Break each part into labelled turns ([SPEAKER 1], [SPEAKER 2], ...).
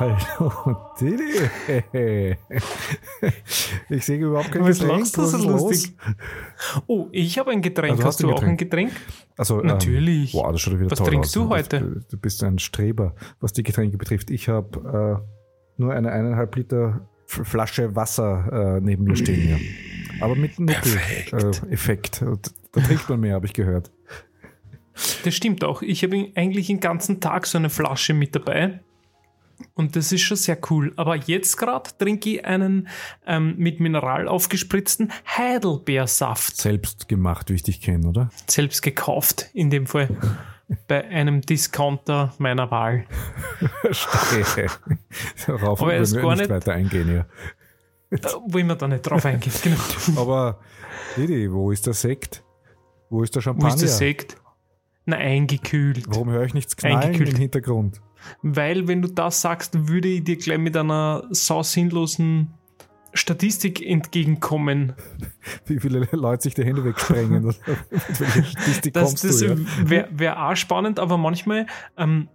[SPEAKER 1] Hallo, Didi. Ich sehe überhaupt kein
[SPEAKER 2] Was
[SPEAKER 1] Getränk.
[SPEAKER 2] lachst so
[SPEAKER 1] ist los?
[SPEAKER 2] lustig? Oh, ich habe ein Getränk.
[SPEAKER 1] Also
[SPEAKER 2] hast,
[SPEAKER 1] hast du ein
[SPEAKER 2] auch ein Getränk?
[SPEAKER 1] Also,
[SPEAKER 2] Natürlich.
[SPEAKER 1] Ähm, wow, das schaut wieder
[SPEAKER 2] Was
[SPEAKER 1] toll
[SPEAKER 2] trinkst
[SPEAKER 1] aus.
[SPEAKER 2] du heute?
[SPEAKER 1] Du, bist ein Streber, was die Getränke betrifft. Ich habe äh, nur eine eineinhalb Liter Flasche Wasser äh, neben mir stehen. Ja. Aber mit Nuckel-Effekt. Äh, da trinkt man mehr, habe ich gehört.
[SPEAKER 2] Das stimmt auch. Ich habe eigentlich den ganzen Tag so eine Flasche mit dabei. Und das ist schon sehr cool. Aber jetzt gerade trinke ich einen ähm, mit Mineral aufgespritzten Heidelbeersaft.
[SPEAKER 1] Selbst gemacht, wie ich dich kenne, oder?
[SPEAKER 2] Selbst gekauft, in dem Fall. Bei einem Discounter meiner Wahl.
[SPEAKER 1] Darauf
[SPEAKER 2] Aber
[SPEAKER 1] wollen wir
[SPEAKER 2] gar
[SPEAKER 1] nicht
[SPEAKER 2] nicht-
[SPEAKER 1] weiter eingehen, ja.
[SPEAKER 2] Wollen wir da nicht drauf eingehen. Genau.
[SPEAKER 1] Aber, Didi, wo ist der Sekt? Wo ist der
[SPEAKER 2] Wo
[SPEAKER 1] Champagner?
[SPEAKER 2] ist der Sekt? Na, eingekühlt.
[SPEAKER 1] Warum höre ich nichts knallen
[SPEAKER 2] Eingekühlt.
[SPEAKER 1] im Hintergrund?
[SPEAKER 2] Weil, wenn du das sagst, würde ich dir gleich mit einer sau sinnlosen Statistik entgegenkommen.
[SPEAKER 1] Wie viele Leute sich die Hände wegsprengen. Statistik
[SPEAKER 2] Das,
[SPEAKER 1] kommst
[SPEAKER 2] das
[SPEAKER 1] du, ja?
[SPEAKER 2] wäre wär auch spannend, aber manchmal ähm,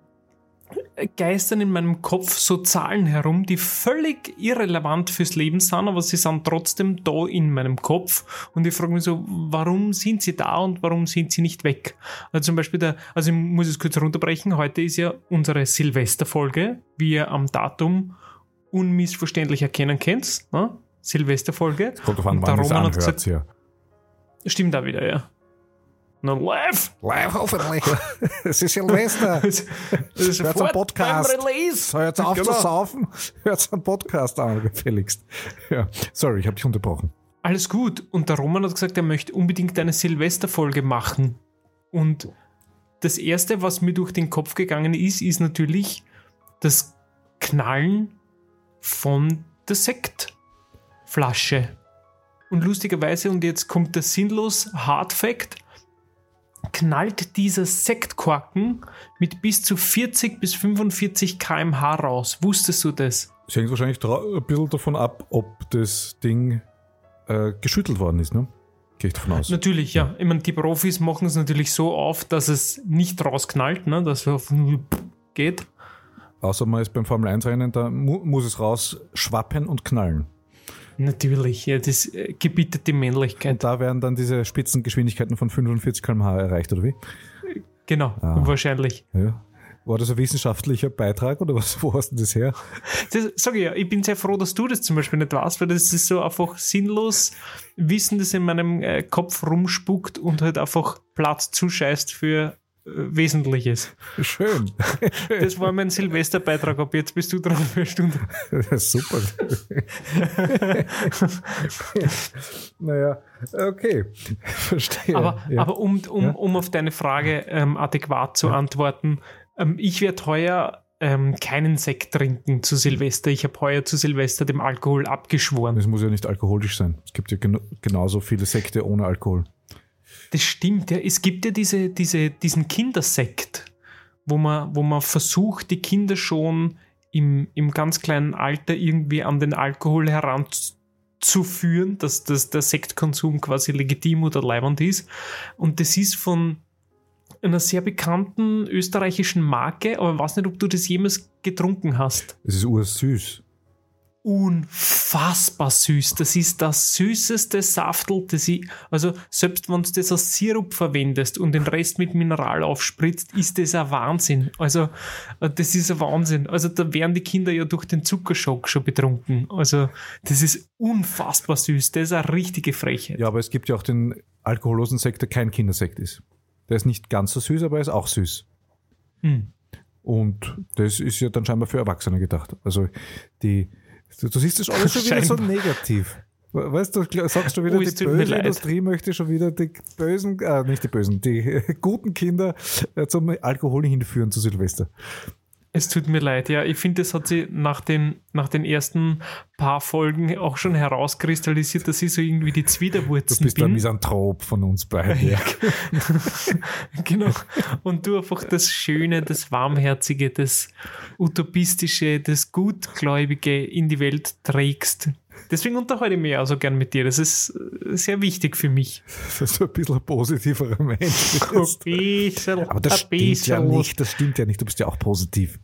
[SPEAKER 2] geistern in meinem Kopf so Zahlen herum, die völlig irrelevant fürs Leben sind, aber sie sind trotzdem da in meinem Kopf. Und ich frage mich so, warum sind sie da und warum sind sie nicht weg? Also zum Beispiel, der, also ich muss es kurz runterbrechen, heute ist ja unsere Silvesterfolge, wie ihr am Datum unmissverständlich erkennen könnt. Ne? Silvesterfolge.
[SPEAKER 1] Kommt drauf an, wann es
[SPEAKER 2] Roman hat
[SPEAKER 1] anhört.
[SPEAKER 2] gesagt-
[SPEAKER 1] Ja.
[SPEAKER 2] Stimmt da wieder, ja. Na, live!
[SPEAKER 1] Live hoffentlich. es ist Silvester.
[SPEAKER 2] Das ist
[SPEAKER 1] Hört's am Podcast.
[SPEAKER 2] Beim Release.
[SPEAKER 1] Jetzt auf
[SPEAKER 2] Genau.
[SPEAKER 1] zu saufen. Hört einen Podcast an, gefälligst. Ja. Sorry, ich habe dich unterbrochen.
[SPEAKER 2] Alles gut. Und der Roman hat gesagt, er möchte unbedingt eine Silvesterfolge machen. Und das Erste, was mir durch den Kopf gegangen ist, ist natürlich das Knallen von der Sektflasche. Und lustigerweise, und jetzt kommt der sinnlos Hard Fact, knallt dieser Sektkorken mit bis zu 40 bis 45 km/h raus. Wusstest du das?
[SPEAKER 1] Es hängt wahrscheinlich ein bisschen davon ab, ob das Ding äh, geschüttelt worden ist, ne? Gehe ich davon aus.
[SPEAKER 2] Natürlich, ja. Ich meine, die Profis machen es natürlich so auf, dass es nicht rausknallt, ne? dass es auf geht.
[SPEAKER 1] Außer man ist beim Formel 1 Rennen, da mu muss es raus schwappen und knallen.
[SPEAKER 2] Natürlich, ja, das äh, gebietet die Männlichkeit.
[SPEAKER 1] Da werden dann diese Spitzengeschwindigkeiten von 45 km/h erreicht, oder wie?
[SPEAKER 2] Genau,
[SPEAKER 1] Ah.
[SPEAKER 2] wahrscheinlich.
[SPEAKER 1] Ja. War das ein wissenschaftlicher Beitrag oder was, wo hast du das her?
[SPEAKER 2] Das sage ich ja, ich bin sehr froh, dass du das zum Beispiel nicht weißt, weil das ist so einfach sinnlos Wissen, das in meinem äh, Kopf rumspuckt und halt einfach Platz zuscheißt für Wesentliches.
[SPEAKER 1] Schön.
[SPEAKER 2] Das war mein Silvesterbeitrag, ab jetzt bist du dran für eine Stunde.
[SPEAKER 1] Super. naja, okay. Verstehe.
[SPEAKER 2] Aber,
[SPEAKER 1] ja.
[SPEAKER 2] aber um, um,
[SPEAKER 1] Ja.
[SPEAKER 2] um auf deine Frage ähm, adäquat zu antworten, ähm, ich werde heuer ähm, keinen Sekt trinken zu Silvester. Ich habe heuer zu Silvester dem Alkohol abgeschworen.
[SPEAKER 1] es muss ja nicht alkoholisch sein. Es gibt ja geno genauso viele Sekte ohne Alkohol.
[SPEAKER 2] Das stimmt, ja. Es gibt ja diese, diese, diesen Kindersekt, wo man, wo man versucht, die Kinder schon im, im ganz kleinen Alter irgendwie an den Alkohol heranzuführen, dass, dass der Sektkonsum quasi legitim oder leibend ist. Und das ist von einer sehr bekannten österreichischen Marke, aber ich weiß nicht, ob du das jemals getrunken hast.
[SPEAKER 1] Es ist ursüß.
[SPEAKER 2] Unfassbar süß. Das ist das süßeste Saftel, das ich, also selbst wenn du das als Sirup verwendest und den Rest mit Mineral aufspritzt, ist das ein Wahnsinn. Also, äh, das ist ein Wahnsinn. Also, da werden die Kinder ja durch den Zuckerschock schon betrunken. Also, das ist unfassbar süß. Das ist eine richtige Frechheit.
[SPEAKER 1] Ja, aber es gibt ja auch den alkohollosen Sekt, der kein Kindersekt ist. Der ist nicht ganz so süß, aber er ist auch süß.
[SPEAKER 2] Hm.
[SPEAKER 1] Und das ist ja dann scheinbar für Erwachsene gedacht. Also die, du, du siehst das alles schon wieder so negativ. Weißt du, du sagst schon wieder,
[SPEAKER 2] Oh,
[SPEAKER 1] die böse. Industrie möchte schon wieder die bösen, äh, nicht die bösen, die guten Kinder äh, zum Alkohol hinführen zu Silvester.
[SPEAKER 2] Es tut mir leid, ja. Ich finde, das hat sie nach den, nach den ersten paar Folgen auch schon herauskristallisiert, dass ich so irgendwie die Zwiderwurzen
[SPEAKER 1] Du bist der
[SPEAKER 2] bin.
[SPEAKER 1] Misanthrop von uns beiden. Ja.
[SPEAKER 2] genau. Und du einfach das Schöne, das Warmherzige, das Utopistische, das Gutgläubige in die Welt trägst. Deswegen unterhalte ich mich auch so gern mit dir. Das ist äh, sehr wichtig für mich.
[SPEAKER 1] Das ist so ein bisschen ein positiverer Mensch. bist.
[SPEAKER 2] Bisschen,
[SPEAKER 1] Aber das
[SPEAKER 2] ein
[SPEAKER 1] stimmt ja nicht. Das stimmt ja nicht. Du bist ja auch positiv.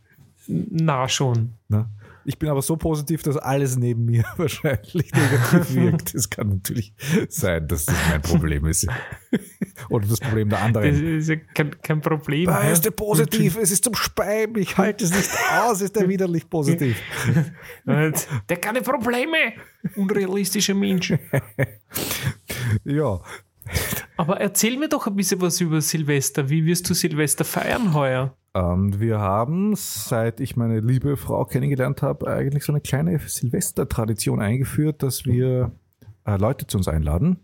[SPEAKER 2] Na schon.
[SPEAKER 1] Ne? Ich bin aber so positiv, dass alles neben mir wahrscheinlich negativ wirkt. Das kann natürlich sein, dass das mein Problem ist. Oder das Problem der
[SPEAKER 2] Das
[SPEAKER 1] anderen.
[SPEAKER 2] ist ja kein, kein Problem. Ja.
[SPEAKER 1] ist der positiv, es ist zum Speiben, ich halte es nicht aus, ist der widerlich positiv.
[SPEAKER 2] Der hat keine Probleme. Unrealistischer Mensch.
[SPEAKER 1] Ja,
[SPEAKER 2] Aber erzähl mir doch ein bisschen was über Silvester. Wie wirst du Silvester feiern heuer?
[SPEAKER 1] Ähm, wir haben, seit ich meine liebe Frau kennengelernt habe, eigentlich so eine kleine Silvestertradition eingeführt, dass wir äh, Leute zu uns einladen.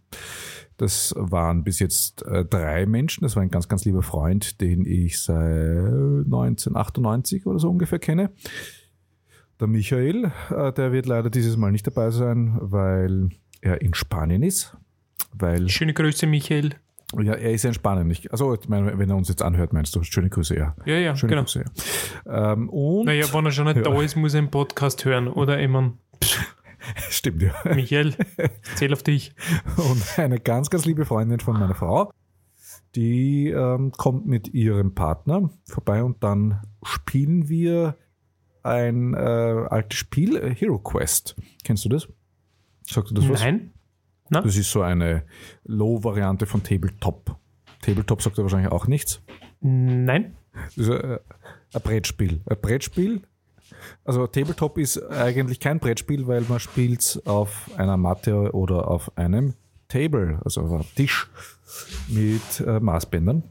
[SPEAKER 1] Das waren bis jetzt äh, drei Menschen. Das war ein ganz, ganz lieber Freund, den ich seit 1998 oder so ungefähr kenne. Der Michael, äh, der wird leider dieses Mal nicht dabei sein, weil er in Spanien ist. Weil
[SPEAKER 2] Schöne Grüße, Michael.
[SPEAKER 1] Ja, er ist ja in Spanien. Ich, also, ich meine, wenn er uns jetzt anhört, meinst du, schöne Grüße, ja.
[SPEAKER 2] Ja, ja,
[SPEAKER 1] Schöne
[SPEAKER 2] genau.
[SPEAKER 1] Grüße, ja. Ähm, und,
[SPEAKER 2] Naja, wenn er schon nicht da ist, muss er einen Podcast hören. Oder immer,
[SPEAKER 1] stimmt, ja.
[SPEAKER 2] Michael, zähl auf dich.
[SPEAKER 1] Und eine ganz, ganz liebe Freundin von meiner Frau, die ähm, kommt mit ihrem Partner vorbei und dann spielen wir ein äh, altes Spiel, äh, Hero Quest. Kennst du das? Sagt du das was?
[SPEAKER 2] Nein?
[SPEAKER 1] Das ist so eine Low-Variante von Tabletop. Tabletop sagt er wahrscheinlich auch nichts.
[SPEAKER 2] Nein?
[SPEAKER 1] Das ist äh, ein Brettspiel. Ein Brettspiel. Also Tabletop ist eigentlich kein Brettspiel, weil man spielt auf einer Matte oder auf einem Table, also auf einem Tisch mit äh, Maßbändern.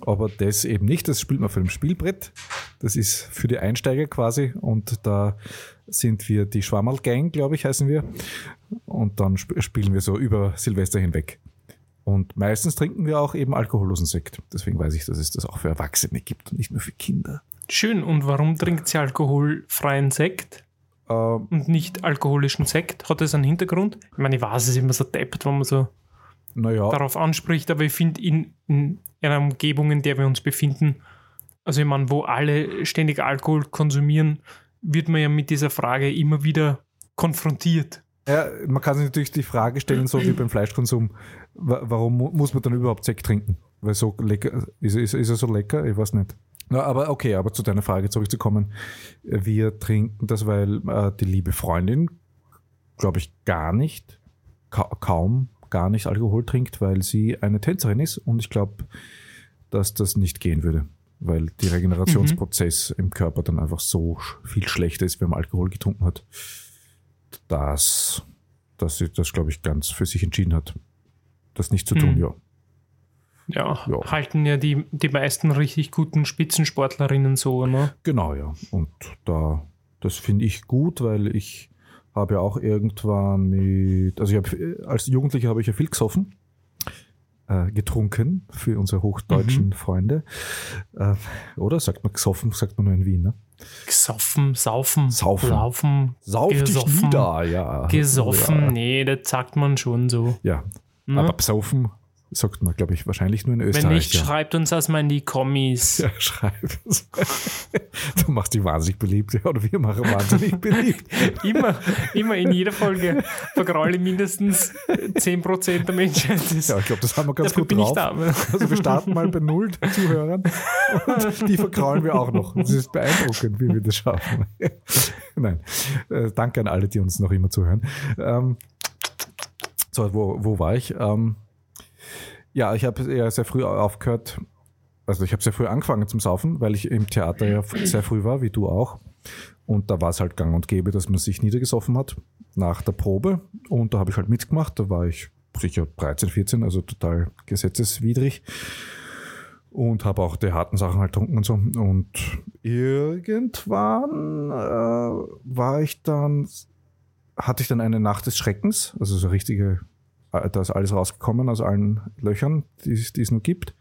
[SPEAKER 1] Aber das eben nicht, das spielt man auf einem Spielbrett. Das ist für die Einsteiger quasi und da sind wir die Schwammerl Gang, glaube ich, heißen wir. Und dann sp spielen wir so über Silvester hinweg. Und meistens trinken wir auch eben alkohollosen Sekt. Deswegen weiß ich, dass es das auch für Erwachsene gibt und nicht nur für Kinder.
[SPEAKER 2] Schön. Und warum trinkt sie alkoholfreien Sekt
[SPEAKER 1] Ähm,
[SPEAKER 2] und nicht alkoholischen Sekt? Hat das einen Hintergrund? Ich meine, ich weiß, es ist immer so deppert, wenn man so
[SPEAKER 1] naja,
[SPEAKER 2] darauf anspricht, aber ich finde, in, in einer Umgebung, in der wir uns befinden, also ich meine, wo alle ständig Alkohol konsumieren, wird man ja mit dieser Frage immer wieder konfrontiert.
[SPEAKER 1] ja, man kann sich natürlich die Frage stellen, so wie beim Fleischkonsum, wa warum mu- muss man dann überhaupt Sekt trinken? Weil so lecker, ist, ist, ist er so lecker? Ich weiß nicht. Na, aber okay, aber zu deiner Frage zurückzukommen. Wir trinken das, weil äh, die liebe Freundin, glaube ich, gar nicht, ka kaum gar nicht Alkohol trinkt, weil sie eine Tänzerin ist und ich glaube, dass das nicht gehen würde, weil der Regenerationsprozess im Körper dann einfach so viel schlechter ist, wenn man Alkohol getrunken hat, dass, dass sie das, glaube ich, ganz für sich entschieden hat, das nicht zu tun,
[SPEAKER 2] Hm.
[SPEAKER 1] ja.
[SPEAKER 2] Ja,
[SPEAKER 1] Ja.
[SPEAKER 2] halten ja die, die meisten richtig guten Spitzensportlerinnen so, ne?
[SPEAKER 1] Genau, ja. Und da, das finde ich gut, weil ich habe ja auch irgendwann mit, also ich habe, als Jugendlicher habe ich ja viel gesoffen, äh, getrunken für unsere hochdeutschen Freunde. Äh, oder sagt man gesoffen, sagt man nur in Wien, ne?
[SPEAKER 2] Gesoffen, saufen,
[SPEAKER 1] Saufen.
[SPEAKER 2] laufen,
[SPEAKER 1] Sauf dich
[SPEAKER 2] Gesoffen.
[SPEAKER 1] nieder, ja.
[SPEAKER 2] gesoffen.
[SPEAKER 1] Ja,
[SPEAKER 2] Nee, das sagt man schon so.
[SPEAKER 1] ja.
[SPEAKER 2] Ne?
[SPEAKER 1] aber besoffen sagt man, glaube ich, wahrscheinlich nur in
[SPEAKER 2] Wenn
[SPEAKER 1] Österreich.
[SPEAKER 2] nicht,
[SPEAKER 1] ja.
[SPEAKER 2] schreibt uns das mal in die Kommis.
[SPEAKER 1] Ja, schreib es. du machst dich wahnsinnig beliebt, ja, oder wir machen wahnsinnig beliebt.
[SPEAKER 2] Immer, immer in jeder Folge vergraule mindestens 10% der Menschheit. Das,
[SPEAKER 1] Ja, ich glaube, das haben wir ganz
[SPEAKER 2] dafür
[SPEAKER 1] gut
[SPEAKER 2] bin
[SPEAKER 1] drauf.
[SPEAKER 2] da.
[SPEAKER 1] Also wir starten mal bei null Zuhörern und die verkraulen wir auch noch. Das ist beeindruckend, wie wir das schaffen. Nein, äh, danke an alle, die uns noch immer zuhören. Ähm, so, wo, wo war ich? Ähm, ja, ich habe ja sehr früh aufgehört, also ich habe sehr früh angefangen zum Saufen, weil ich im Theater ja sehr früh war, wie du auch. Und da war es halt gang und gäbe, dass man sich niedergesoffen hat nach der Probe. Und da habe ich halt mitgemacht. Da war ich sicher 13, 14, also total gesetzeswidrig. Und habe auch die harten Sachen halt getrunken und so. Und irgendwann äh, war ich dann, hatte ich dann eine Nacht des Schreckens, also so richtige, da ist alles rausgekommen aus allen Löchern, die, es- die es nur gibt.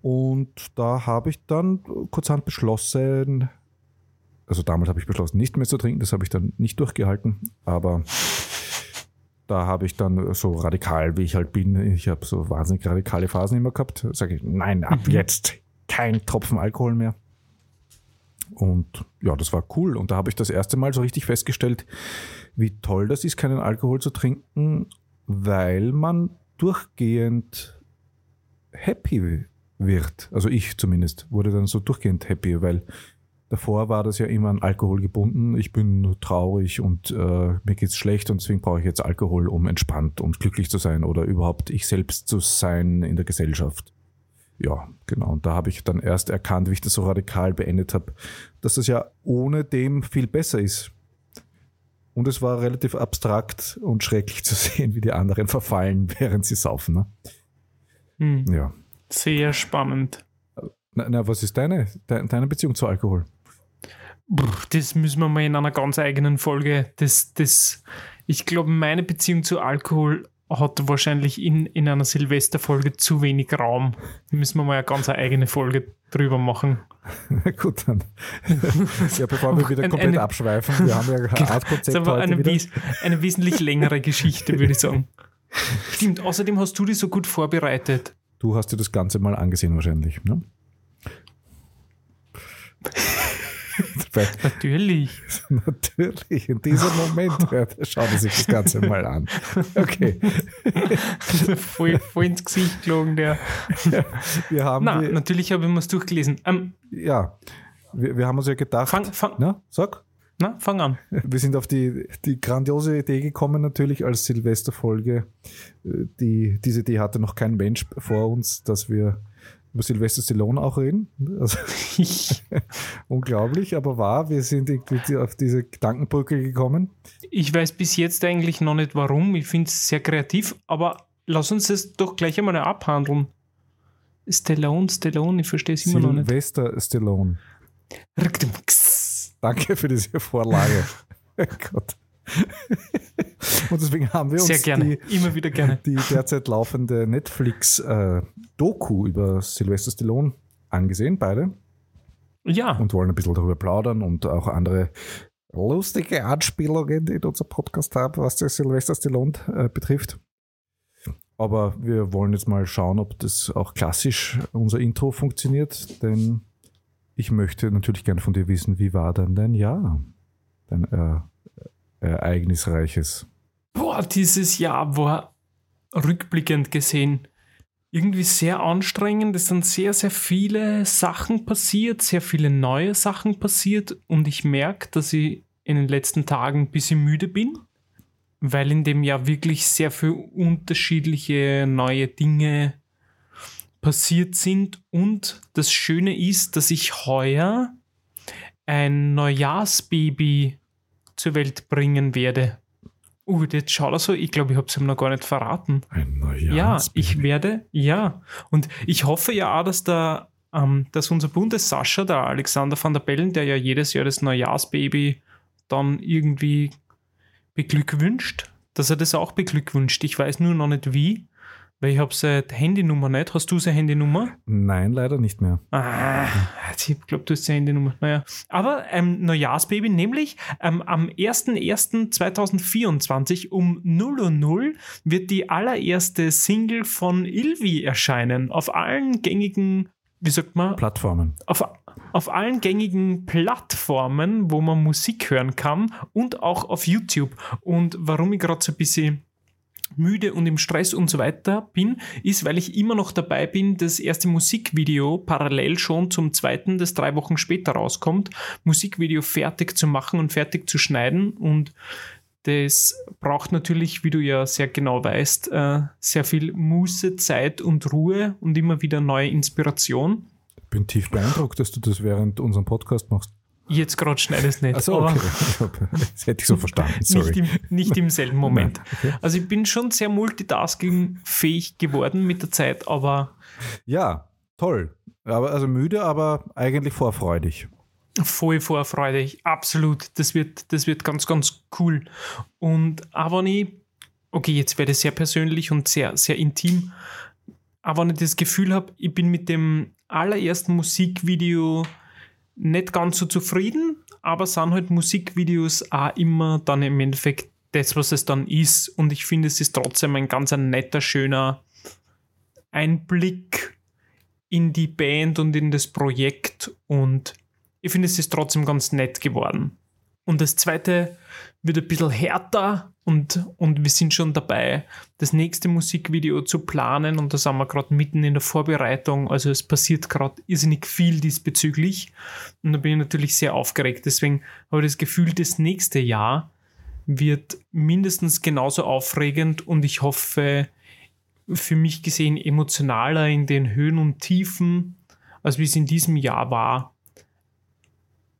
[SPEAKER 1] Und da habe ich dann kurzhand beschlossen, also damals habe ich beschlossen, nicht mehr zu trinken. Das habe ich dann nicht durchgehalten. Aber da habe ich dann so radikal, wie ich halt bin, ich habe so wahnsinnig radikale Phasen immer gehabt, sage ich, nein, ab
[SPEAKER 2] Mhm.
[SPEAKER 1] jetzt kein Tropfen Alkohol mehr. Und ja, das war cool. Und da habe ich das erste Mal so richtig festgestellt, wie toll das ist, keinen Alkohol zu trinken, weil man durchgehend happy wird. Also ich zumindest wurde dann so durchgehend happy, weil davor war das ja immer an Alkohol gebunden. Ich bin traurig und äh, mir geht's schlecht und deswegen brauche ich jetzt Alkohol, um entspannt und glücklich zu sein oder überhaupt ich selbst zu sein in der Gesellschaft. Ja, genau. Und da habe ich dann erst erkannt, wie ich das so radikal beendet habe, dass das ja ohne dem viel besser ist. Und es war relativ abstrakt und schrecklich zu sehen, wie die anderen verfallen, während sie saufen. Ne?
[SPEAKER 2] Hm.
[SPEAKER 1] Ja.
[SPEAKER 2] Sehr spannend.
[SPEAKER 1] Na, na, was ist deine, de, deine Beziehung zu Alkohol?
[SPEAKER 2] Das müssen wir mal in einer ganz eigenen Folge. Das, das, ich glaube, meine Beziehung zu Alkohol hat wahrscheinlich in, in einer Silvesterfolge zu wenig Raum. Da müssen wir mal eine ganz eigene Folge drüber machen.
[SPEAKER 1] Gut, dann. ja, bevor wir wieder komplett
[SPEAKER 2] eine-
[SPEAKER 1] abschweifen, wir haben ja ein
[SPEAKER 2] Das ist
[SPEAKER 1] Art-Konzept
[SPEAKER 2] aber
[SPEAKER 1] heute
[SPEAKER 2] eine,
[SPEAKER 1] wieder.
[SPEAKER 2] wies, eine wesentlich längere Geschichte, würde ich sagen. Stimmt, außerdem hast du die so gut vorbereitet.
[SPEAKER 1] Du hast dir das Ganze mal angesehen wahrscheinlich, ne?
[SPEAKER 2] Natürlich.
[SPEAKER 1] natürlich, in diesem Moment hört, schaut er sich das Ganze mal an. Okay,
[SPEAKER 2] voll, voll ins Gesicht gelogen, der.
[SPEAKER 1] wir haben,
[SPEAKER 2] Na,
[SPEAKER 1] die,
[SPEAKER 2] natürlich habe ich mir es durchgelesen. Ähm,
[SPEAKER 1] ja, wir, wir haben uns ja gedacht,
[SPEAKER 2] fang, fang,
[SPEAKER 1] na, sag,
[SPEAKER 2] na, fang an.
[SPEAKER 1] wir sind auf die, die grandiose Idee gekommen, natürlich als Silvesterfolge. Äh, Die, diese Idee hatte noch kein Mensch vor uns, dass wir über Silvester Stallone auch reden. Also,
[SPEAKER 2] Ich,
[SPEAKER 1] unglaublich, aber wahr. Wir sind irgendwie auf diese Gedankenbrücke gekommen.
[SPEAKER 2] ich weiß bis jetzt eigentlich noch nicht warum. Ich finde es sehr kreativ, aber lass uns das doch gleich einmal abhandeln. Stallone, Stallone, ich verstehe es immer noch nicht.
[SPEAKER 1] Sylvester Stallone. Danke für diese Vorlage. Gott. Und deswegen haben wir uns die,
[SPEAKER 2] immer wieder gerne.
[SPEAKER 1] die derzeit laufende Netflix-Doku über Sylvester Stallone angesehen, beide.
[SPEAKER 2] Ja,
[SPEAKER 1] Und wollen ein bisschen darüber plaudern und auch andere lustige Anspielungen in unserem Podcast haben, was der Sylvester Stallone äh, betrifft. Aber wir wollen jetzt mal schauen, ob das auch klassisch unser Intro funktioniert, denn ich möchte natürlich gerne von dir wissen, wie war dann dein Jahr? Dein äh, ereignisreiches.
[SPEAKER 2] boah, dieses Jahr war rückblickend gesehen irgendwie sehr anstrengend. Es sind sehr, sehr viele Sachen passiert, sehr viele neue Sachen passiert und ich merke, dass ich in den letzten Tagen ein bisschen müde bin, weil in dem Jahr wirklich sehr viele unterschiedliche neue Dinge passiert sind und das Schöne ist, dass ich heuer ein Neujahrsbaby zur Welt bringen werde. Uh, jetzt schaut er so, ich glaube, ich habe es ihm noch gar nicht verraten.
[SPEAKER 1] Ein Neujahr.
[SPEAKER 2] Ja, ich werde, ja. Und ich hoffe ja auch, dass der, ähm, dass unser Bundessascha, der Alexander van der Bellen, der ja jedes Jahr das Neujahrsbaby dann irgendwie beglückwünscht, dass er das auch beglückwünscht. Ich weiß nur noch nicht wie, weil ich habe seine Handynummer nicht. Hast du seine Handynummer?
[SPEAKER 1] Nein, leider nicht mehr.
[SPEAKER 2] Ah, ich glaube, du hast seine Handynummer. Naja. Aber ähm, Neujahrsbaby, nämlich ähm, am 01.01.2024 um 0 Uhr 0 wird die allererste Single von Ilvi erscheinen. Auf allen gängigen, wie sagt man,
[SPEAKER 1] Plattformen.
[SPEAKER 2] auf, auf allen gängigen Plattformen, wo man Musik hören kann und auch auf YouTube. Und warum ich gerade so ein bisschen müde und im Stress und so weiter bin, ist, weil ich immer noch dabei bin, das erste Musikvideo parallel schon zum zweiten, das drei Wochen später rauskommt, Musikvideo fertig zu machen und fertig zu schneiden und das braucht natürlich, wie du ja sehr genau weißt, äh, sehr viel Muße, Zeit und Ruhe und immer wieder neue Inspiration.
[SPEAKER 1] Ich bin tief beeindruckt, dass du das während unserem Podcast machst.
[SPEAKER 2] Jetzt gerade ich es nicht.
[SPEAKER 1] Achso, okay. Das hätte ich so verstanden.
[SPEAKER 2] Nicht
[SPEAKER 1] Sorry.
[SPEAKER 2] im, nicht im selben Moment.
[SPEAKER 1] Okay.
[SPEAKER 2] Also ich bin schon sehr multitasking-fähig geworden mit der Zeit, aber
[SPEAKER 1] Ja, toll. Aber, also müde, aber eigentlich vorfreudig.
[SPEAKER 2] voll vorfreudig. Absolut. Das wird, das wird ganz, ganz cool. Und auch wenn ich, okay, jetzt werde ich sehr persönlich und sehr, sehr intim, aber wenn ich das Gefühl habe, ich bin mit dem allerersten Musikvideo nicht ganz so zufrieden, aber sind halt Musikvideos auch immer dann im Endeffekt das, was es dann ist. Und ich finde, es ist trotzdem ein ganz ein netter, schöner Einblick in die Band und in das Projekt. Und ich finde, es ist trotzdem ganz nett geworden. Und das zweite wird ein bisschen härter und, und wir sind schon dabei, das nächste Musikvideo zu planen und da sind wir gerade mitten in der Vorbereitung. Also es passiert gerade irrsinnig viel diesbezüglich und da bin ich natürlich sehr aufgeregt. Deswegen habe ich das Gefühl, das nächste Jahr wird mindestens genauso aufregend und ich hoffe, für mich gesehen emotionaler in den Höhen und Tiefen, als wie es in diesem Jahr war.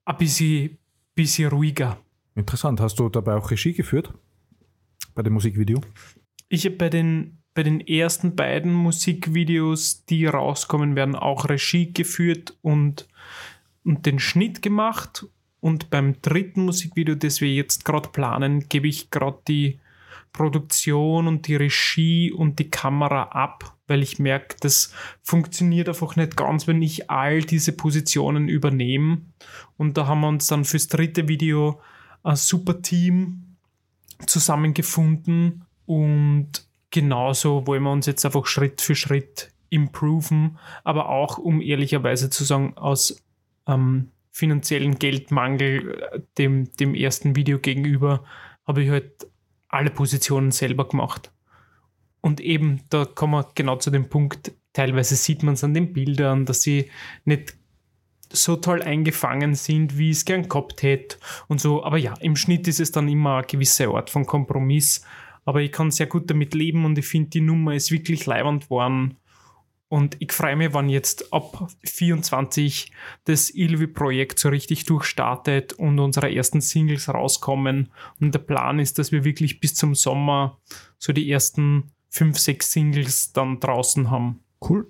[SPEAKER 2] Ein bisschen, bisschen ruhiger.
[SPEAKER 1] Interessant. Hast du dabei auch Regie geführt? Bei dem Musikvideo?
[SPEAKER 2] Ich habe bei den, bei den ersten beiden Musikvideos, die rauskommen werden, auch Regie geführt und, und den Schnitt gemacht. Und beim dritten Musikvideo, das wir jetzt gerade planen, gebe ich gerade die Produktion und die Regie und die Kamera ab, weil ich merke, das funktioniert einfach nicht ganz, wenn ich all diese Positionen übernehme. Und da haben wir uns dann fürs dritte Video ein super Team zusammengefunden und genauso wollen wir uns jetzt einfach Schritt für Schritt improven, aber auch, um ehrlicherweise zu sagen, aus ähm, finanziellen Geldmangel äh, dem, dem ersten Video gegenüber habe ich halt alle Positionen selber gemacht. Und eben, da kommen wir genau zu dem Punkt, teilweise sieht man es an den Bildern, dass sie nicht so toll eingefangen sind, wie ich es gern gehabt hätte und so. Aber ja, im Schnitt ist es dann immer ein gewisser Ort von Kompromiss. Aber ich kann sehr gut damit leben und ich finde, die Nummer ist wirklich leibend worden. Und ich freue mich, wenn jetzt ab 24 das Ilvi-Projekt so richtig durchstartet und unsere ersten Singles rauskommen. Und der Plan ist, dass wir wirklich bis zum Sommer so die ersten fünf, sechs Singles dann draußen haben.
[SPEAKER 1] Cool.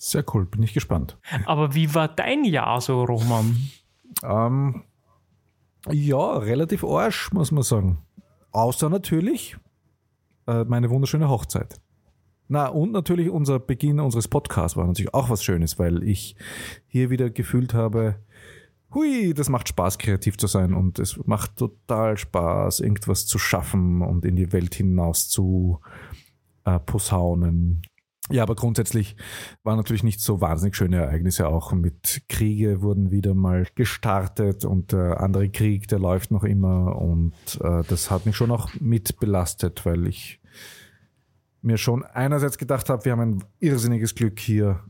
[SPEAKER 1] Sehr cool, bin ich gespannt.
[SPEAKER 2] Aber wie war dein Jahr so, Roman?
[SPEAKER 1] Ähm, ja, relativ arsch, muss man sagen. Außer natürlich äh, meine wunderschöne Hochzeit. Na, und natürlich unser Beginn unseres Podcasts war natürlich auch was Schönes, weil ich hier wieder gefühlt habe, hui, das macht Spaß, kreativ zu sein und es macht total Spaß, irgendwas zu schaffen und in die Welt hinaus zu äh, posaunen. Ja, aber grundsätzlich waren natürlich nicht so wahnsinnig schöne Ereignisse auch. Mit Kriege wurden wieder mal gestartet und der andere Krieg, der läuft noch immer und äh, das hat mich schon auch mit belastet, weil ich mir schon einerseits gedacht habe, wir haben ein irrsinniges Glück hier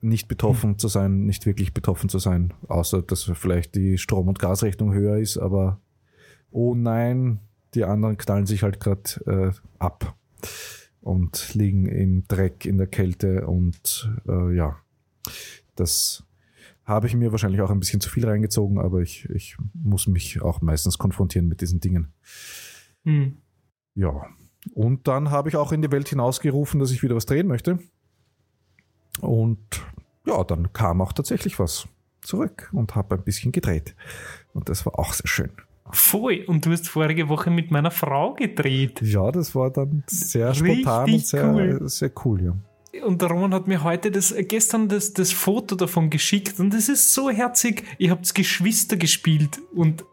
[SPEAKER 1] nicht betroffen mhm. zu sein, nicht wirklich betroffen zu sein, außer dass vielleicht die Strom- und Gasrechnung höher ist, aber oh nein, die anderen knallen sich halt gerade äh, ab und liegen im Dreck, in der Kälte und äh, ja, das habe ich mir wahrscheinlich auch ein bisschen zu viel reingezogen, aber ich, ich muss mich auch meistens konfrontieren mit diesen Dingen. Mhm. Ja, und dann habe ich auch in die Welt hinausgerufen, dass ich wieder was drehen möchte. Und ja, dann kam auch tatsächlich was zurück und habe ein bisschen gedreht. Und das war auch sehr schön.
[SPEAKER 2] Voll. Und du hast vorige Woche mit meiner Frau gedreht.
[SPEAKER 1] Ja, das war dann sehr Richtig spontan und sehr cool. sehr cool, ja.
[SPEAKER 2] Und der Roman hat mir heute das, gestern das, das Foto davon geschickt und das ist so herzig. Ihr habt Geschwister gespielt und,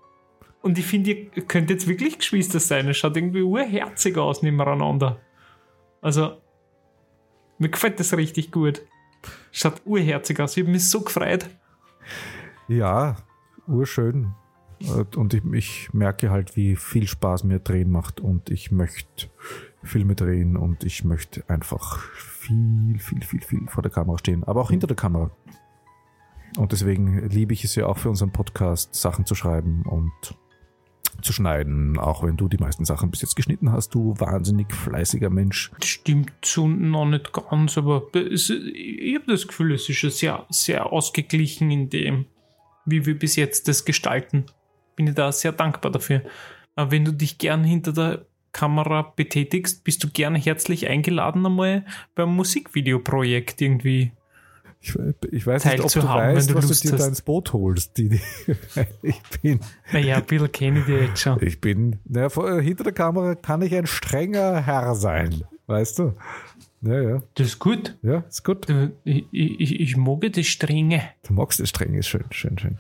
[SPEAKER 2] und ich finde, ihr könnt jetzt wirklich Geschwister sein. Es schaut irgendwie urherzig aus nebeneinander. Also, mir gefällt das richtig gut. Schaut urherzig aus. Ich habe mich so gefreut.
[SPEAKER 1] Ja, urschön. Und ich, ich, merke halt, wie viel Spaß mir Drehen macht und ich möchte Filme drehen und ich möchte einfach viel, viel, viel, viel vor der Kamera stehen, aber auch hinter der Kamera. Und deswegen liebe ich es ja auch für unseren Podcast, Sachen zu schreiben und zu schneiden, auch wenn du die meisten Sachen bis jetzt geschnitten hast, du wahnsinnig fleißiger Mensch.
[SPEAKER 2] Das stimmt so noch nicht ganz, aber es, ich habe das Gefühl, es ist schon sehr, sehr ausgeglichen in dem, wie wir bis jetzt das gestalten bin ich da sehr dankbar dafür. Wenn du dich gern hinter der Kamera betätigst, bist du gerne herzlich eingeladen, einmal beim Musikvideoprojekt irgendwie.
[SPEAKER 1] Ich, ich weiß nicht, ob du haben, weißt, du was Lust du dir da ins Boot holst. Die, die,
[SPEAKER 2] ich bin. Naja, ein bisschen kenne ich dich jetzt schon.
[SPEAKER 1] Ich bin, naja, vor, hinter der Kamera kann ich ein strenger Herr sein. Weißt du? Ja, ja.
[SPEAKER 2] Das ist gut.
[SPEAKER 1] Ja, ist gut.
[SPEAKER 2] Ich, ich, ich mag das Strenge.
[SPEAKER 1] Du magst das Strenge, ist schön, schön, schön.